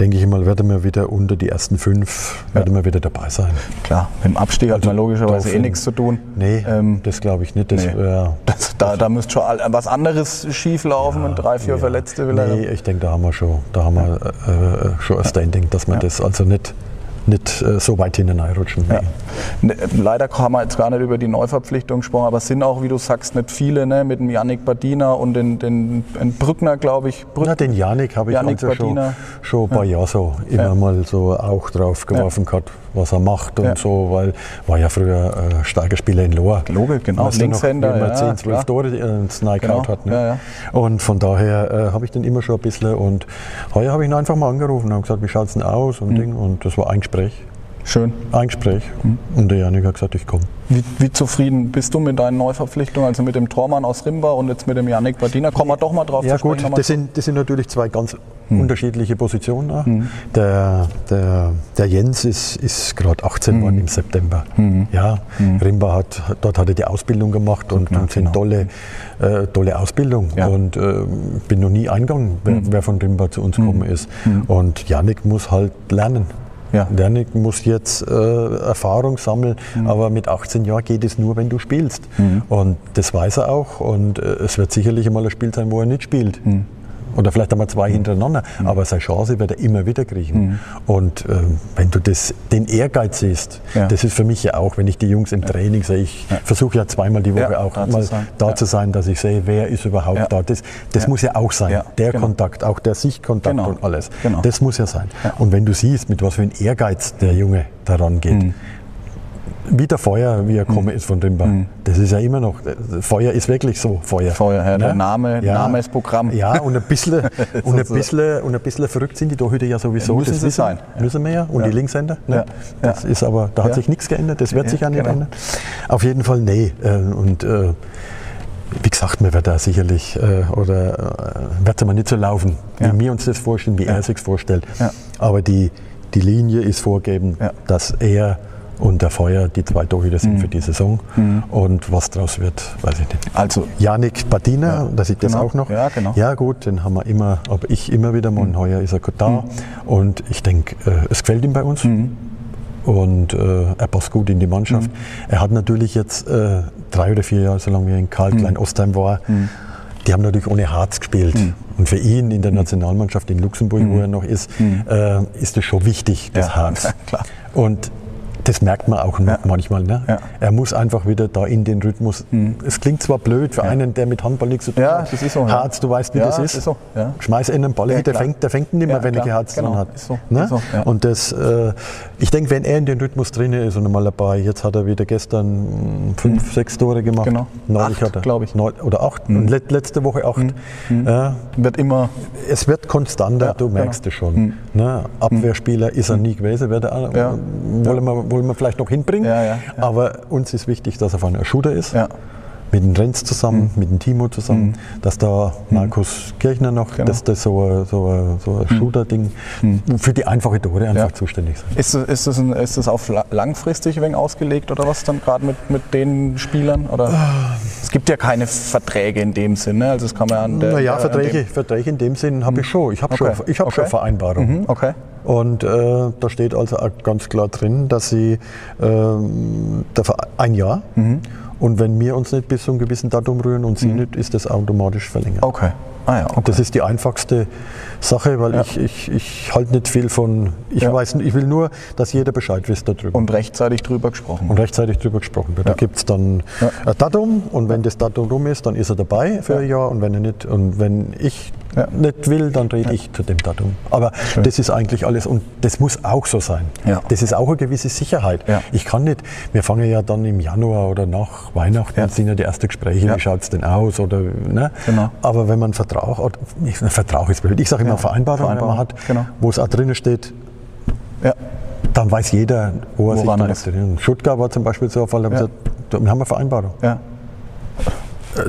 denke ich mal, werden wir wieder unter die ersten fünf, werden wir wieder dabei sein. Klar, mit dem Abstieg hat man logischerweise eh nichts zu tun. Nee, Ähm, das glaube ich nicht. Das nee. wär, Das, da, da müsste schon was anderes schief laufen und drei, vier ja. Verletzte will er. Nee, ich denke, da haben wir schon, da haben wir äh, schon ein Standing, dass wir das also nicht, nicht äh, so weit hineinrutschen. Nee. Ja. Ne, Leider haben wir jetzt gar nicht über die Neuverpflichtung gesprochen, aber es sind auch, wie du sagst, nicht viele, ne? mit dem Yannick Badina und den, den, den Brückner, glaube ich. Brück, Na, den Janik habe ich Janik also schon, schon ein paar Jahre so immer Ja. mal so auch drauf geworfen gehabt, was er macht und Ja. so, weil war ja früher äh, starker Spieler in Lohr. Logisch, genau. Noch, Linkshänder, man ja, 10, 12 klar. Tore äh, ins Nike Genau, hat. Ne? ja, ja. Und von daher äh, habe ich den immer schon ein bisschen und heuer habe ich ihn einfach mal angerufen und gesagt, wie schaut es denn aus und, Ding, und das war ein Gespräch. Schön. Ein Gespräch. Und der Janik hat gesagt, ich komme. Wie, wie zufrieden bist du mit deinen Neuverpflichtungen, also mit dem Tormann aus Rimba und jetzt mit dem Janik Badina? Kommen wir doch mal drauf Ja zu sprechen. gut, das sind, das sind natürlich zwei ganz unterschiedliche Positionen. auch. Der, der, der Jens ist, ist gerade 18 geworden im September. Ja, Rimba hat, dort hat er die Ausbildung gemacht und, und sind genau. tolle, äh, tolle Ausbildung. Ja. Und äh, bin noch nie eingegangen, wer, wer von Rimba zu uns gekommen ist. Und Janik muss halt lernen. Ja. Janik muss jetzt äh, Erfahrung sammeln, aber mit 18 Jahren geht es nur, wenn du spielst. Und das weiß er auch. Und äh, es wird sicherlich einmal ein Spiel sein, wo er nicht spielt. Oder vielleicht einmal zwei hintereinander. Aber seine Chance wird er immer wieder kriegen. Und äh, wenn du das, den Ehrgeiz siehst, Ja. das ist für mich ja auch, wenn ich die Jungs im Training sehe, ich versuche ja zweimal die Woche Ja, auch da zu mal sein. da Ja. zu sein, dass ich sehe, wer ist überhaupt Ja. da. Das, das Ja. muss ja auch sein. Ja, Der genau. Kontakt, auch der Sichtkontakt Genau. und alles. Genau. Das muss ja sein. Und wenn du siehst, mit was für einem Ehrgeiz der Junge daran geht, Mhm. Wie der Feuer, wie er gekommen ist von Rimba, das ist ja immer noch, Feuer ist wirklich so Feuer. Feuer, ja, der Ne? Name- Name ist Programm. Ja, und ein bisschen, und ein bisschen, und ein bisschen verrückt sind die Torhüter ja sowieso. Müssen das sie wissen, sein. Müssen wir ja. Und Ja. die Linkshänder. Ne? Ja. Das Ja. ist aber, da hat Ja. sich nichts geändert, das wird Ja, sich ja nicht genau. ändern. Auf jeden Fall, nee. Äh, Und äh, wie gesagt, mir wird da sicherlich, äh, oder äh, wird es mal nicht so laufen, Ja. wie wir uns das vorstellen, wie er sich vorstellt. Ja. Aber die, die Linie ist vorgegeben, Ja. dass er und der Feuer die zwei Torhüter Mhm. sind für die Saison. Und was daraus wird, weiß ich nicht. Also, Janik Badina, Ja, dass ich das genau. auch noch. Ja, genau. Ja, gut, den haben wir immer, aber ich immer wieder mal. Heuer ist er da. Und ich denke, äh, es gefällt ihm bei uns. Und äh, er passt gut in die Mannschaft. Er hat natürlich jetzt äh, drei oder vier Jahre, solange wir in Karl Klein Ostheim war, die haben natürlich ohne Harz gespielt. Und für ihn in der Nationalmannschaft in Luxemburg, wo er noch ist, äh, ist es schon wichtig, das Ja, Harz. klar. Und das merkt man auch Ja. manchmal. Ne? Ja. Er muss einfach wieder da in den Rhythmus. Es klingt zwar blöd für einen, der mit Handball nichts zu tun Ja, hat. das ist so. Harz, du weißt, wie das ist. ist so. Schmeiß in den Ball, der, klar. fängt, der fängt nicht mehr, wenn er. Harz Genau, hat. ist so, Ne? ist so. Und das, äh, ich denke, wenn er in den Rhythmus drin ist und mal dabei, jetzt hat er wieder gestern fünf, sechs Tore gemacht. Genau. Neulich Acht, hat er, ich. Neun, oder acht. Und let, letzte Woche acht. Ja, wird immer, es wird konstanter, du merkst genau. es schon. Ne? Abwehrspieler ist er nie gewesen, wird er, Ja. wollen, wir, wollen wir vielleicht noch hinbringen. Ja, ja, ja. Aber uns ist wichtig, dass er von einer Shooter ist. Mit dem Renz zusammen, mit dem Timo zusammen, dass da Markus Kirchner noch, Genau. dass das so ein, so ein, so ein Shooter-Ding für die einfache Tore einfach Ja. zuständig ist. Ist das, ist, das ein, ist das auf la- langfristig wenig ausgelegt oder was dann gerade mit, mit den Spielern? Oder? Es gibt ja keine Verträge in dem Sinne. Also das kann man an der, Naja, Verträge, Verträge in dem Sinn habe ich schon. Ich habe Okay. schon, ich schon Okay. Vereinbarungen. Mhm, okay. Und äh, da steht also ganz klar drin, dass sie ähm, Ver- ein Jahr Mhm. Und wenn wir uns nicht bis zu einem gewissen Datum rühren und sie nicht, ist das automatisch verlängert. Okay. Ah ja, Und okay. das ist die einfachste Sache, weil Ja. ich, ich, ich halte nicht viel von, ich Ja. weiß, ich will nur, dass jeder Bescheid wisst darüber. Und rechtzeitig drüber gesprochen. und rechtzeitig darüber gesprochen wird. Da gibt es dann ein Datum und wenn das Datum rum ist, dann ist er dabei für ein Jahr und wenn er nicht und wenn ich nicht will, dann rede ich zu dem Datum. Aber das ist eigentlich alles und das muss auch so sein. Das ist auch eine gewisse Sicherheit. Ich kann nicht, wir fangen ja dann im Januar oder nach Weihnachten, Ja. sind ja die ersten Gespräche, wie schaut es denn aus oder ne? Genau. Aber wenn man Vertrag, oder, Vertrag ist blöd, ich sage immer Ja. Vereinbarung, man Vereinbarung, hat, genau. wo es auch drinnen steht, Ja. dann weiß jeder, wo er sich Woran dann ist. ist. Stuttgart war zum Beispiel so da haben Ja. wir gesagt, wir haben eine Vereinbarung. Ja.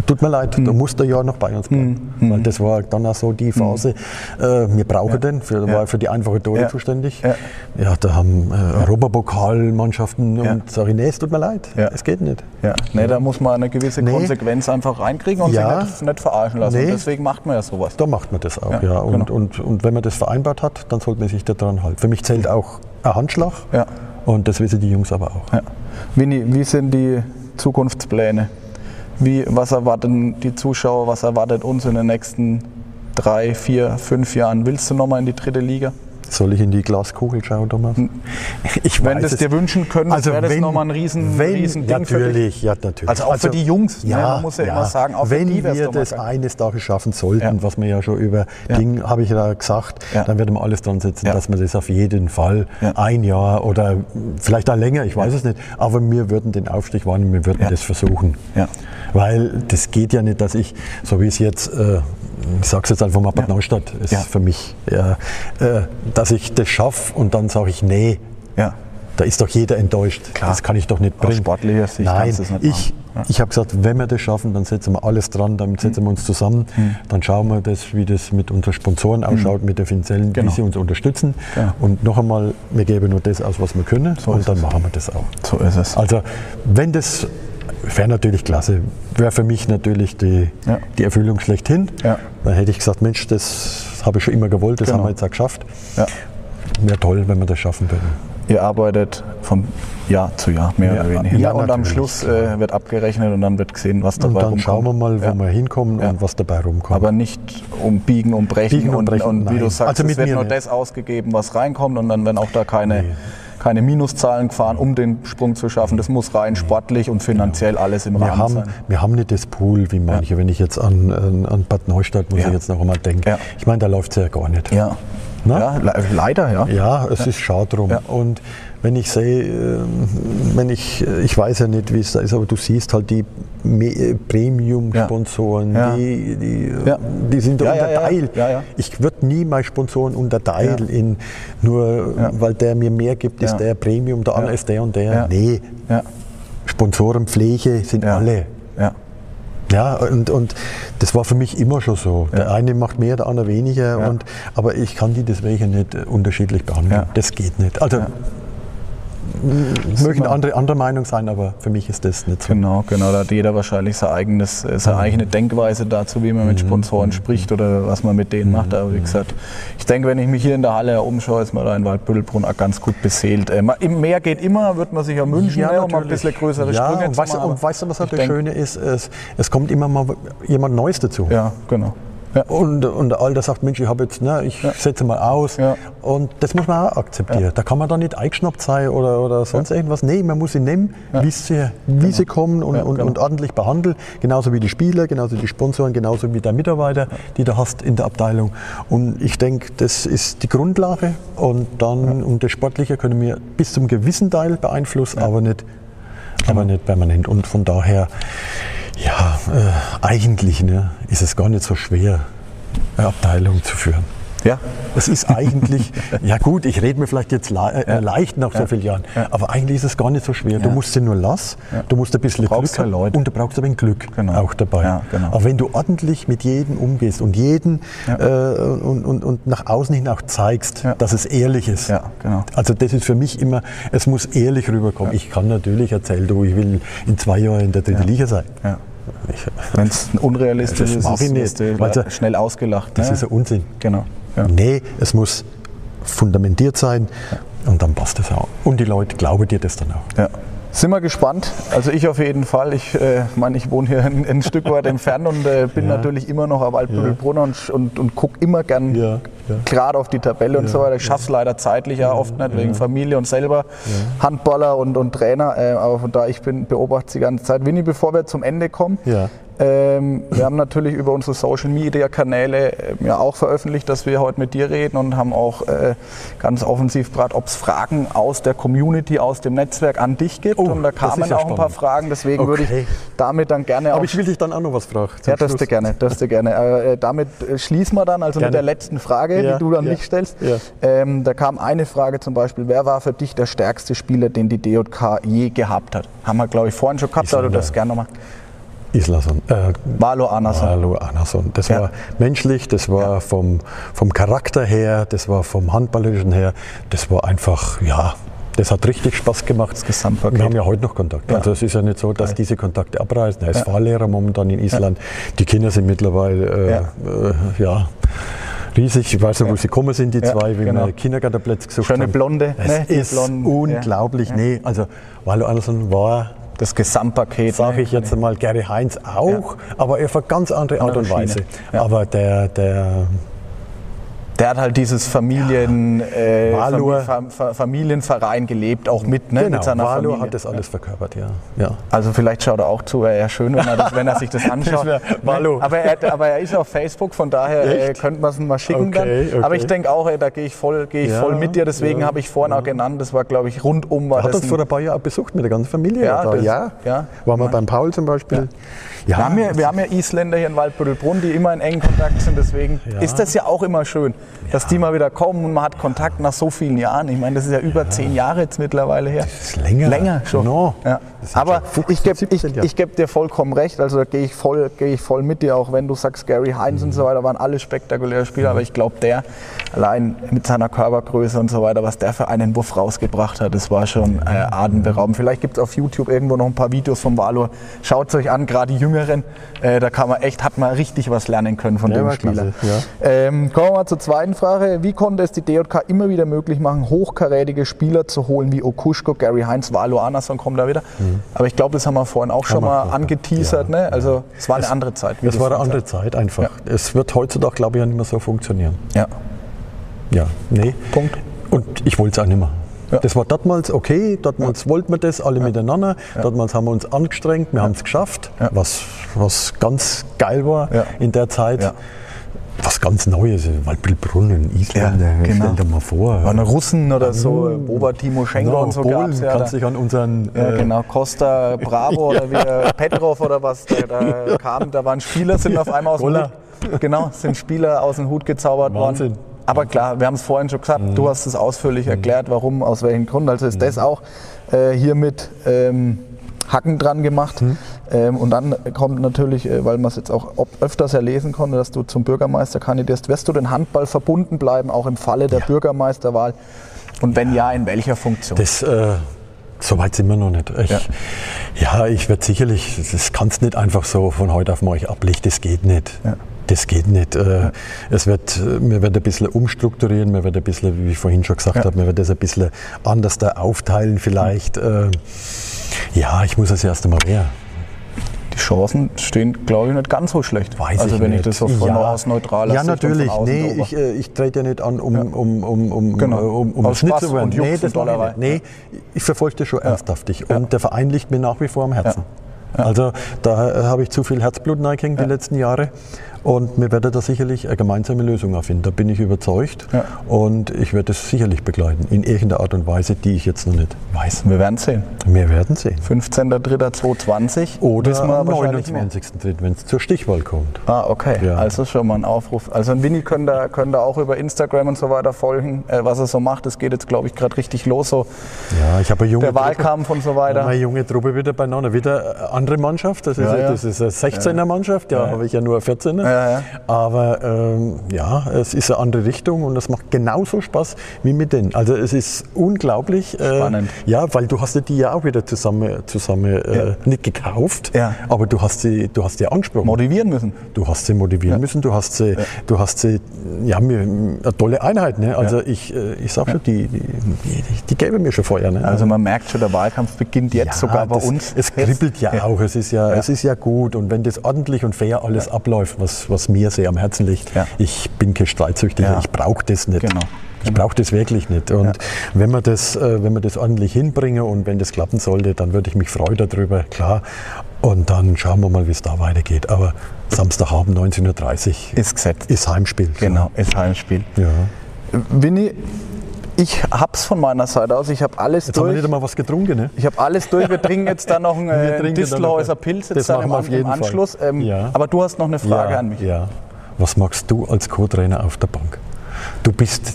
Tut mir leid, Hm. du musst ein Jahr noch bei uns bleiben. Weil das war dann auch so die Phase, äh, wir brauchen den, für, Hm. Ja. war für die einfache Tore Ja. zuständig. Ja. Ja, da haben äh, Europapokalmannschaften Ja. und sage ich, nee, es tut mir leid, Ja. es geht nicht. Ja, nee, da muss man eine gewisse Nee. Konsequenz einfach reinkriegen und Ja. sich nicht, nicht verarschen lassen. Nee. Deswegen macht man ja sowas. Da macht man das auch, Ja, ja. Und, genau. und, und wenn man das vereinbart hat, dann sollte man sich daran halten. Für mich zählt auch ein Handschlag Ja. und das wissen die Jungs aber auch. Ja. Winnie, wie sind die Zukunftspläne? Wie, was erwarten die Zuschauer, was erwartet uns in den nächsten drei, vier, fünf Jahren? Willst du nochmal in die dritte Liga? Soll ich in die Glaskugel schauen, Thomas? Ich Wenn weiß du es es- dir wünschen könntest, wäre das nochmal ein riesen, wenn, riesen Ding für dich. natürlich, ja, natürlich. Also auch für die Jungs, ne? Ja, Man muss ja immer sagen, auch wenn die wir das eines Tages schaffen sollten, Ja. was wir ja schon über Ja. Ding, habe ich ja gesagt, Ja. dann werden wir alles dran setzen, Ja. dass wir das auf jeden Fall Ja. ein Jahr oder vielleicht auch länger, ich weiß es nicht, aber wir würden den Aufstieg wahrnehmen, wir würden Ja. das versuchen. Ja. Weil das geht ja nicht, dass ich, so wie es jetzt, äh, ich sage es jetzt einfach mal, Bad Ja. Neustadt ist Ja. für mich, ja, äh, dass ich das schaffe und dann sage ich, nee, Ja. da ist doch jeder enttäuscht. Klar. Das kann ich doch nicht Aus bringen. sportlicher Sicht Nein, kannst du es nicht ich, machen. ich habe gesagt, wenn wir das schaffen, dann setzen wir alles dran, dann setzen wir uns zusammen, dann schauen wir, das, wie das mit unseren Sponsoren ausschaut, mit der finanziellen, Genau. wie sie uns unterstützen. Ja. Und noch einmal, wir geben nur das aus, was wir können und ist dann es. machen wir das auch. So ist es. Also wenn das wäre natürlich klasse, wäre für mich natürlich die, Ja. die Erfüllung schlechthin. Ja. Dann hätte ich gesagt, Mensch, das habe ich schon immer gewollt, das Genau. haben wir jetzt auch geschafft. Ja. Wäre toll, wenn wir das schaffen würden. Ihr arbeitet von Jahr zu Jahr, mehr Ja, oder weniger. ja, und am Schluss äh, wird abgerechnet und dann wird gesehen, was dabei Und dann rumkommt. schauen wir mal, wo Ja. wir hinkommen Ja. und was dabei rumkommt. Aber nicht um Biegen und Brechen Biegen und und, Brechen, und wie du sagst, Also es wird nur das ausgegeben, was reinkommt und dann werden auch da keine, Nee. Keine Minuszahlen gefahren, um den Sprung zu schaffen. Das muss rein sportlich und finanziell alles im wir Rahmen haben, sein. wir haben nicht das Pool wie manche. Wenn ich jetzt an, an, an Bad Neustadt muss Ja. ich jetzt noch einmal denken. Ja. Ich meine, da läuft es ja gar nicht. Ja. Ja, le leider, ja. Ja, es ist schade drum. Ja. Und wenn ich sehe, ähm, wenn ich, ich weiß ja nicht, wie es da ist, aber du siehst halt die äh, Premium-Sponsoren, Ja. die, die, äh, Ja. die sind Ja, unterteilt. Ich würde nie meine Sponsoren unterteilen in nur, weil der mir mehr gibt, ist der Premium, der andere ist der und der. Nee. Sponsorenpflege sind alle. Ja. Und, und das war für mich immer schon so. Der eine macht mehr, der andere weniger. Ja. Und, aber ich kann die deswegen nicht äh, unterschiedlich behandeln. Ja. Das geht nicht. Also mögen andere anderer Meinung sein, aber für mich ist das nicht so. Genau, genau. Da hat jeder wahrscheinlich sein eigenes, äh, seine eigene Denkweise dazu, wie man mit Sponsoren spricht oder was man mit denen macht. Aber wie gesagt, ich denke, wenn ich mich hier in der Halle umschaue, ist man da in Waldbüttelbrunn auch ganz gut beseelt. Äh, im Mehr geht immer, wird man sich ja wünschen, ne, um ein bisschen größere ja, Sprünge und zu weißt, machen. und weißt du, was halt das Schöne ist? Es, es kommt immer mal jemand Neues dazu. Ja, genau. Ja. Und, und der Alter sagt, Mensch, ich habe jetzt, ne, ich setze mal aus. Ja. Und das muss man auch akzeptieren. Da kann man da nicht eingeschnappt sein oder, oder sonst irgendwas. Nee, man muss sie nehmen, wie sie, wie sie kommen und, Ja, und, genau. und ordentlich behandeln. Genauso wie die Spieler, genauso die Sponsoren, genauso wie der Mitarbeiter, die du hast in der Abteilung. Und ich denke, das ist die Grundlage. Und dann, und das Sportliche können wir bis zum gewissen Teil beeinflussen, aber nicht, Genau. aber nicht permanent. Und von daher, ja, äh, eigentlich ne, ist es gar nicht so schwer, eine Abteilung zu führen. Ja, Es ist eigentlich, ja gut, ich rede mir vielleicht jetzt le äh, leicht nach so vielen Jahren, aber eigentlich ist es gar nicht so schwer. Du musst sie nur lassen, du musst ein bisschen brauchst Glück ja haben Leute. und du brauchst aber ein Glück Genau. auch dabei. Ja, genau. Aber wenn du ordentlich mit jedem umgehst und jeden äh, und, und, und nach außen hin auch zeigst, Ja. dass es ehrlich ist. Ja, genau. Also das ist für mich immer, es muss ehrlich rüberkommen. Ich kann natürlich erzählen, du, ich will in zwei Jahren in der dritten Liga sein. ja. Wenn es unrealistisch Das ist, ist, du weil der- schnell ausgelacht. das ne? ist ein Unsinn. Genau. Ja. Nee, es muss fundamentiert sein und dann passt es auch. Und die Leute glauben dir das dann auch. Ja. Sind wir gespannt. Also ich auf jeden Fall. Ich äh, meine, ich wohne hier ein, ein Stück weit entfernt und äh, bin Ja. natürlich immer noch auf Waldbüttelbrunn und, und, und gucke immer gern Ja, ja. gerade auf die Tabelle und so weiter. Ich schaffe es leider zeitlich ja oft nicht, wegen Familie und selber Handballer und, und Trainer. Äh, aber von da ich bin, beobachte die ganze Zeit. Winnie, bevor wir zum Ende kommen. Ähm, wir haben natürlich über unsere Social Media Kanäle äh, ja auch veröffentlicht, dass wir heute mit dir reden und haben auch äh, ganz offensiv gefragt, ob es Fragen aus der Community, aus dem Netzwerk an dich gibt. Oh, und da das kamen ja auch ein paar spannend. Fragen, deswegen würde Okay. ich damit dann gerne Aber auch ich will dich dann auch noch was fragen. ja, das du gerne, das du gerne. Äh, damit äh, schließen wir dann, also Gerne. mit der letzten Frage, Ja, die du an ja, mich stellst. ja. Ähm, da kam eine Frage zum Beispiel, wer war für dich der stärkste Spieler, den die DJK je gehabt hat? Haben wir, glaube ich, vorhin schon gehabt, aber du darfst gerne nochmal. Islason. Äh, Valo Anason. Hallo Anason. Das Ja. war menschlich, das war vom, vom Charakter her, das war vom Handballerischen her, das war einfach, ja, das hat richtig Spaß gemacht. Das Gesamtpaket. Wir haben ja heute noch Kontakt. Ja. Also es ist ja nicht so, dass diese Kontakte abreißen. Er ist Fahrlehrer momentan in Island. Die Kinder sind mittlerweile, äh, Ja. äh, ja. Riesig, ich weiß nicht, wo sie gekommen sind, die Ja, zwei, wie genau. wir Kindergartenplätze gesucht Schöne haben. Blonde, Es ne? Ist Blonden, unglaublich. Nee, also Wallo Anderson war Das Gesamtpaket. sage ich jetzt einmal, Gary Heinz auch, aber auf eine ganz andere Art und Weise. Ja. Aber der, der Der hat halt dieses Familien, äh. Fam- Fa- Familienverein gelebt, auch mit, ne, genau, mit seiner Valo Familie. hat das alles verkörpert, ja. ja. Also vielleicht schaut er auch zu, wäre ja schön, wenn er, das, wenn er sich das anschaut. wär Valo. Aber, er, aber er ist auf Facebook, von daher äh, könnte man es mal schicken Okay, dann. Aber okay. ich denke auch, ey, da gehe ich voll, gehe ich Ja, voll mit dir. Deswegen ja, habe ich vorhin auch genannt, das war glaube ich rundum war Hat das uns vor ein paar Jahren besucht mit der ganzen Familie. Ja, da. das- ja. ja. Waren wir beim Paul zum Beispiel. Ja, wir, haben ja, wir haben ja Isländer hier in Waldbüttelbrunn, die immer in engen Kontakt sind, deswegen Ja. ist das ja auch immer schön. dass die mal wieder kommen und man hat Kontakt nach so vielen Jahren. Ich meine, das ist ja über zehn Jahre jetzt mittlerweile her. Das ist länger. Länger schon. No. Ja. Aber schon 15, ich gebe 17 ich, Jahre. ich geb dir vollkommen recht. Also da gehe ich, voll, geh ich voll mit dir, auch wenn du sagst, Gary Heinz und so weiter waren alle spektakuläre Spieler. Aber ich glaube, der allein mit seiner Körpergröße und so weiter, was der für einen Wurf rausgebracht hat, das war schon äh, atemberaubend. Vielleicht gibt es auf YouTube irgendwo noch ein paar Videos vom Valor. Schaut es euch an, gerade die Jüngeren. Äh, da kann man echt, hat man richtig was lernen können von Ja, dem Spieler. klasse, ja. Ähm, kommen wir mal zur zweiten Frage. Wie konnte es die DJK immer wieder möglich machen, hochkarätige Spieler zu holen wie Okushko, Gary Heinz, Valo Anderson kommt da wieder. Aber ich glaube, das haben wir vorhin auch schon Mhm. mal angeteasert. Ja, ne? Also es war eine andere Zeit. Es war eine andere Zeit einfach. Es wird heutzutage, glaube ich, ja nicht mehr so funktionieren. Ja. Ja, nee. Punkt. Und ich wollte es auch nicht mehr. Ja. Das war damals okay, damals wollten wir das alle miteinander, damals haben wir uns angestrengt, wir haben es geschafft, Ja. was, was ganz geil war Ja. in der Zeit. Was ganz Neues, Waldbildbrunnen, Isländer, Ja, genau. stell dir mal vor. Waren Russen oder so, Boba Timoschenko No, und so Polen, gab's ja. kannst da. dich an unseren Ja, äh, genau, Costa Bravo oder wie der Petrov oder was, der da kam, da waren Spieler, sind auf einmal aus dem Golla. Hut, genau, sind Spieler aus dem Hut gezaubert Wahnsinn. worden. Aber klar, wir haben es vorhin schon gesagt, du hast es ausführlich erklärt, warum, aus welchem Grund. Also ist das auch äh, hier mit ähm, Hacken dran gemacht. Ähm, und dann kommt natürlich, äh, weil man es jetzt auch öfters erlesen konnte, dass du zum Bürgermeister kandidierst. Wirst du den Handball verbunden bleiben, auch im Falle der Bürgermeisterwahl? Und wenn ja, in welcher Funktion? Das, äh, so weit sind wir noch nicht. Ich, Ja. ja. ich werde sicherlich, das kannst nicht einfach so von heute auf morgen ablegen, das geht nicht. Ja. Das geht nicht. Äh, Es wird, wir werden ein bisschen umstrukturieren, wir werden ein bisschen, wie ich vorhin schon gesagt Ja. habe, wir werden das ein bisschen anders da aufteilen vielleicht. Äh, Ja, ich muss das erst einmal her. Die Chancen stehen, glaube ich, nicht ganz so schlecht. Weiß also ich wenn nicht. ich das so von aus neutraler Ja, natürlich. Nee, ich, äh, ich trete ja nicht an, um, um, um, um, Genau. äh, um, um Aus Spaß zu werden. und Nee, das mache ich nicht. Nee, ich verfolge das schon ernsthaftig. Und der Verein liegt mir nach wie vor am Herzen. Also da äh, habe ich zu viel Herzblut reingehängt die letzten Jahre. Und wir werden da sicherlich eine gemeinsame Lösung erfinden. Da bin ich überzeugt. Ja. Und ich werde es sicherlich begleiten. In irgendeiner Art und Weise, die ich jetzt noch nicht weiß. Wir werden sehen. Wir werden sehen. 15.03.2020. Oder wissen wir am wahrscheinlich mehr. 29.3., wenn es zur Stichwahl kommt. Ah, okay. Ja. Also schon mal ein Aufruf. Also ein Winnie könnt ihr, könnt ihr auch über Instagram und so weiter folgen, äh, was er so macht. Es geht jetzt, glaube ich, gerade richtig los. So Ja, ich habe junge der Wahlkampf und so weiter. Eine junge Truppe wieder beieinander. Wieder eine andere Mannschaft. Das ist, Ja, ja. Das ist eine 16er Mannschaft. Ja, habe ich ja nur eine 14er. Ja, ja. Aber ähm, ja, es ist eine andere Richtung und es macht genauso Spaß wie mit denen. Also es ist unglaublich. äh, Spannend. Ja, weil du hast ja die ja auch wieder zusammen, zusammen äh, nicht gekauft, Ja. aber du hast sie, du hast sie angesprochen. Motivieren müssen. Du hast sie motivieren müssen, du hast sie, du hast sie, ja, mir, eine tolle Einheit. Ne? Also ich, äh, ich sag schon, die, die, die, die gäbe mir schon Feuer. Ne? Also man merkt schon, der Wahlkampf beginnt jetzt sogar bei das, uns. Es kribbelt ja, auch, es ist ja, es ist ja gut. Und wenn das ordentlich und fair alles abläuft, was, was mir sehr am Herzen liegt, Ja. ich bin kein Streitsüchtiger, Ja. ich brauche das nicht. Genau. Ich brauche das wirklich nicht. Und wenn, wir das, äh, wenn wir das ordentlich hinbringen und wenn das klappen sollte, dann würde ich mich freuen darüber, klar. Und dann schauen wir mal, wie es da weitergeht. Aber Samstagabend 19.30 Uhr Ist gesetzt. ist Heimspiel. Genau, ist Heimspiel. Ja. Winnie, ich hab's von meiner Seite aus. Ich habe alles Jetzt haben wir durch. nicht einmal was getrunken, ne? Ich habe alles durch. Wir trinken jetzt dann noch einen äh, Distelhäuser Pilz das jetzt dann im, auf im jeden Fall. Anschluss. Ähm, Ja. Aber du hast noch eine Frage ja, an mich. Ja. Was magst du als Co-Trainer auf der Bank? Du bist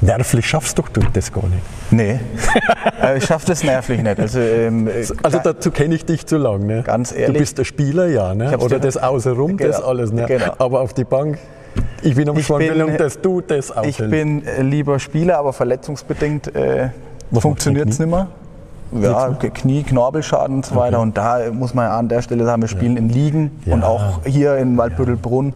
nervlich, schaffst doch du das gar nicht. Nee, äh, ich schaffe das nervlich nicht. Also, ähm, äh, Also dazu kenne ich dich zu lang. Ne? Ganz ehrlich. Du bist der Spieler, ja. Ne? Oder das Außenrum, das Genau, alles. Ne? genau. Aber auf die Bank, ich bin am Ich bin- Schwangelung, dass du das ich aushältst. bin äh, lieber Spieler, aber verletzungsbedingt äh, funktioniert es nicht mehr. Ja, Knie, Knorpelschaden und so weiter. Und da muss man ja an der Stelle sagen, wir spielen in Ligen Ja. und auch hier in Waldbüttelbrunn,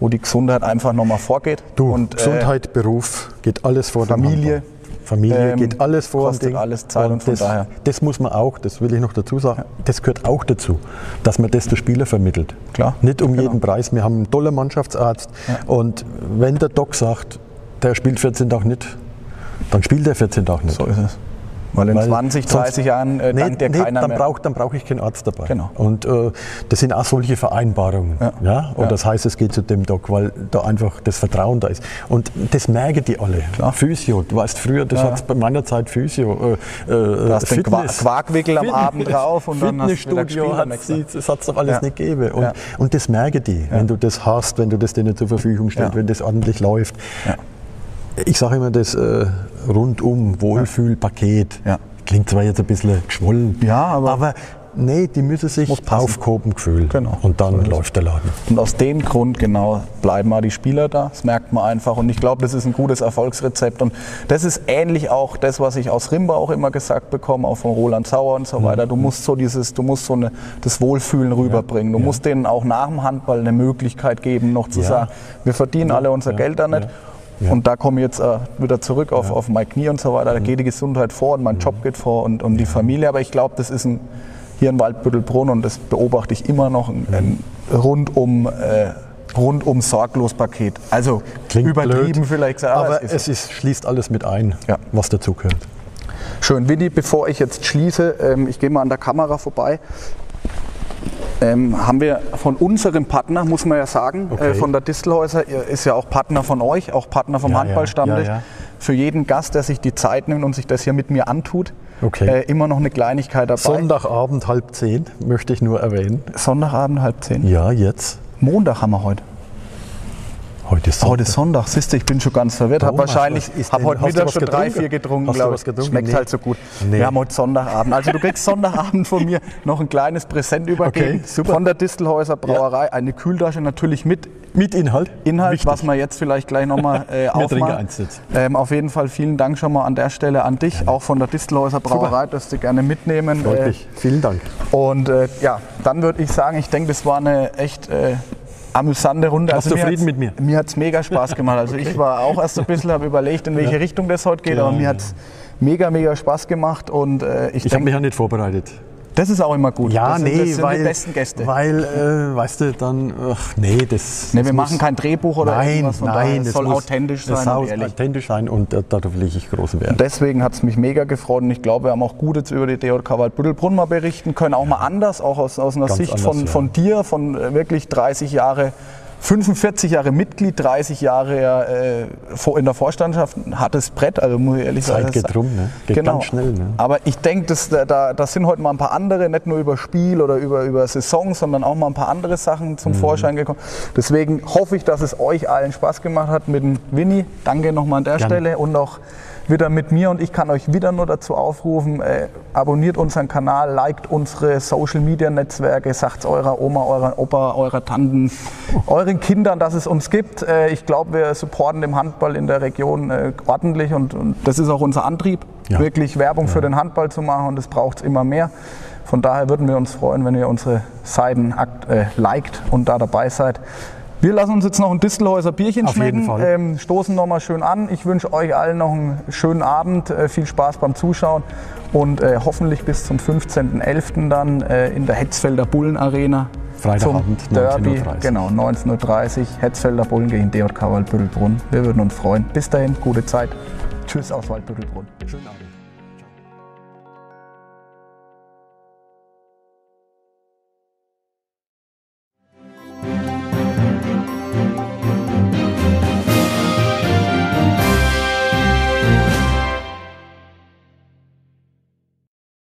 wo die Gesundheit einfach nochmal vorgeht. Du, und, äh, Gesundheit, Beruf, geht alles vor Familie. Familie Ähm, geht alles vor kostet Ding. alles Zeit und von das, daher. das muss man auch, das will ich noch dazu sagen, das gehört auch dazu, dass man das der Spieler vermittelt. Klar, Nicht um genau. jeden Preis. Wir haben einen tollen Mannschaftsarzt und wenn der Doc sagt, der spielt 14 Tage nicht, dann spielt er 14 Tage nicht. So ist es. Weil in 20, 30 Jahren äh, nee, dankt nee, keiner dann mehr. Brauch, dann brauche ich keinen Arzt dabei. Genau. Und äh, das sind auch solche Vereinbarungen. Ja. Ja. Und Ja. das heißt, es geht zu dem Doc, weil da einfach das Vertrauen da ist. Und das merken die alle. Klar. Physio, du weißt früher, das Ja. hat bei meiner Zeit Physio. Äh, äh, Du hast den Qua- Quarkwickel am Fitness- Abend drauf und dann hast du gespielt das hat es doch alles nicht gegeben. Und, und das merken die, wenn du das hast, wenn du das denen zur Verfügung stellst, wenn das ordentlich läuft. Ich sage immer, das äh, rundum Wohlfühlpaket Ja. klingt zwar jetzt ein bisschen geschwollen, Ja, aber- nee, die müssen sich aufgehoben fühlen Genau. und dann läuft der Laden. Und aus dem Grund genau bleiben mal die Spieler da. Das merkt man einfach. Und ich glaube, das ist ein gutes Erfolgsrezept. Und das ist ähnlich auch das, was ich aus Rimba auch immer gesagt bekomme, auch von Roland Sauer und so Mhm. weiter. Du musst so dieses, du musst so eine, das Wohlfühlen rüberbringen. Du musst denen auch nach dem Handball eine Möglichkeit geben, noch zu Ja. sagen, wir verdienen alle unser ja, Geld da nicht. Ja. Ja. Und da komme ich jetzt äh, wieder zurück auf, auf mein Knie und so weiter. Da geht die Gesundheit vor und mein Job geht vor und, und die Familie. Aber ich glaube, das ist ein, hier in Waldbüttelbrunn und das beobachte ich immer noch, ein, ein rundum, äh, rundum sorglos Paket. Also Klingt übertrieben blöd, vielleicht gesagt, aber es ist es schließt alles mit ein, Ja. was dazugehört. Schön, Willi, bevor ich jetzt schließe, ähm, ich gehe mal an der Kamera vorbei. Ähm, haben wir von unserem Partner, muss man ja sagen, Okay. äh, von der Distelhäuser, ihr ist ja auch Partner von euch, auch Partner vom ja, Handballstammtisch. ja, ja. Für jeden Gast, der sich die Zeit nimmt und sich das hier mit mir antut, Okay. äh, immer noch eine Kleinigkeit dabei. Sonntagabend halb zehn möchte ich nur erwähnen. Sonntagabend halb zehn. Ja, jetzt. Montag haben wir heute. Heute ist Heute ist Sonntag, siehst du, ich bin schon ganz verwirrt. Hab Thomas, wahrscheinlich, habe heute du Mittag schon drei, vier getrunken, du glaube ich. Schmeckt Nee. halt so gut. Nee. Wir haben heute Sonntagabend. Also du kriegst Sonntagabend von mir noch ein kleines Präsent übergeben. Okay, super. Von der Distelhäuser Brauerei. Eine Kühltasche natürlich mit Mit Inhalt. Inhalt, Wichtig. was wir jetzt vielleicht gleich nochmal äh, aufmachen. Ähm, auf jeden Fall vielen Dank schon mal an der Stelle an dich, auch von der Distelhäuser Brauerei, dass Sie gerne mitnehmen. Freut Äh. Vielen Dank. und äh, ja, dann würde ich sagen, ich denke, das war eine echt äh, amüsante Runde. Du zufrieden mit mir? Mir hat es mega Spaß gemacht. Also ich war auch erst ein bisschen, habe überlegt, in welche Richtung das heute geht, Ja, aber mir ja. hat es mega, mega Spaß gemacht und äh, ich, Ich habe mich ja nicht vorbereitet. Das ist auch immer gut. Ja, das sind, nee, das sind weil, die besten Gäste. weil äh, weißt du, dann, ach nee, das. nee, das wir muss- machen kein Drehbuch oder Nein, irgendwas, nein, es das soll muss, authentisch das sein und soll authentisch sein und äh, darauf lege ich großen Wert. Deswegen hat es mich mega gefreut und ich glaube, wir haben auch gut jetzt über die DJK Waldbüttelbrunn mal berichten können, auch mal anders, auch aus, aus einer Ganz Sicht anders, von, ja. von dir, von äh, wirklich 30 Jahre, 45 Jahre Mitglied, 30 Jahre ja, äh, in der Vorstandschaft, ein hartes Brett, also muss ich ehrlich Zeit sagen. geht das- rum, ne? Geht genau. ganz schnell, ne? Aber ich denke, das, da, sind heute mal ein paar andere, nicht nur über Spiel oder über, über Saison, sondern auch mal ein paar andere Sachen zum Mhm. Vorschein gekommen. Deswegen hoffe ich, dass es euch allen Spaß gemacht hat mit dem Winnie. Danke nochmal an der Gerne. Stelle und auch wieder mit mir und ich kann euch wieder nur dazu aufrufen, äh, abonniert unseren Kanal, liked unsere Social Media Netzwerke, sagt eurer Oma, eurer Opa, eurer Tanten, euren Kindern, dass es uns gibt. Äh, ich glaube, wir supporten den Handball in der Region äh, ordentlich und, und das ist auch unser Antrieb, Ja. wirklich Werbung für den Handball zu machen und das braucht es immer mehr. Von daher würden wir uns freuen, wenn ihr unsere Seiten äh, liked und da dabei seid. Wir lassen uns jetzt noch ein Distelhäuser Bierchen Auf jeden schmecken, Fall. ähm, stoßen nochmal schön an. Ich wünsche euch allen noch einen schönen Abend, äh, viel Spaß beim Zuschauen und äh, hoffentlich bis zum 15.11. dann äh, in der Hetzfelder Bullen Arena. Freitagabend, zum Derby, 19:30 Uhr. genau, 19.30 Uhr, Hetzfelder Bullen gegen DJK Waldbüttelbrunn. Wir würden uns freuen. Bis dahin, gute Zeit. Tschüss aus Waldbüttelbrunn. Schönen Abend.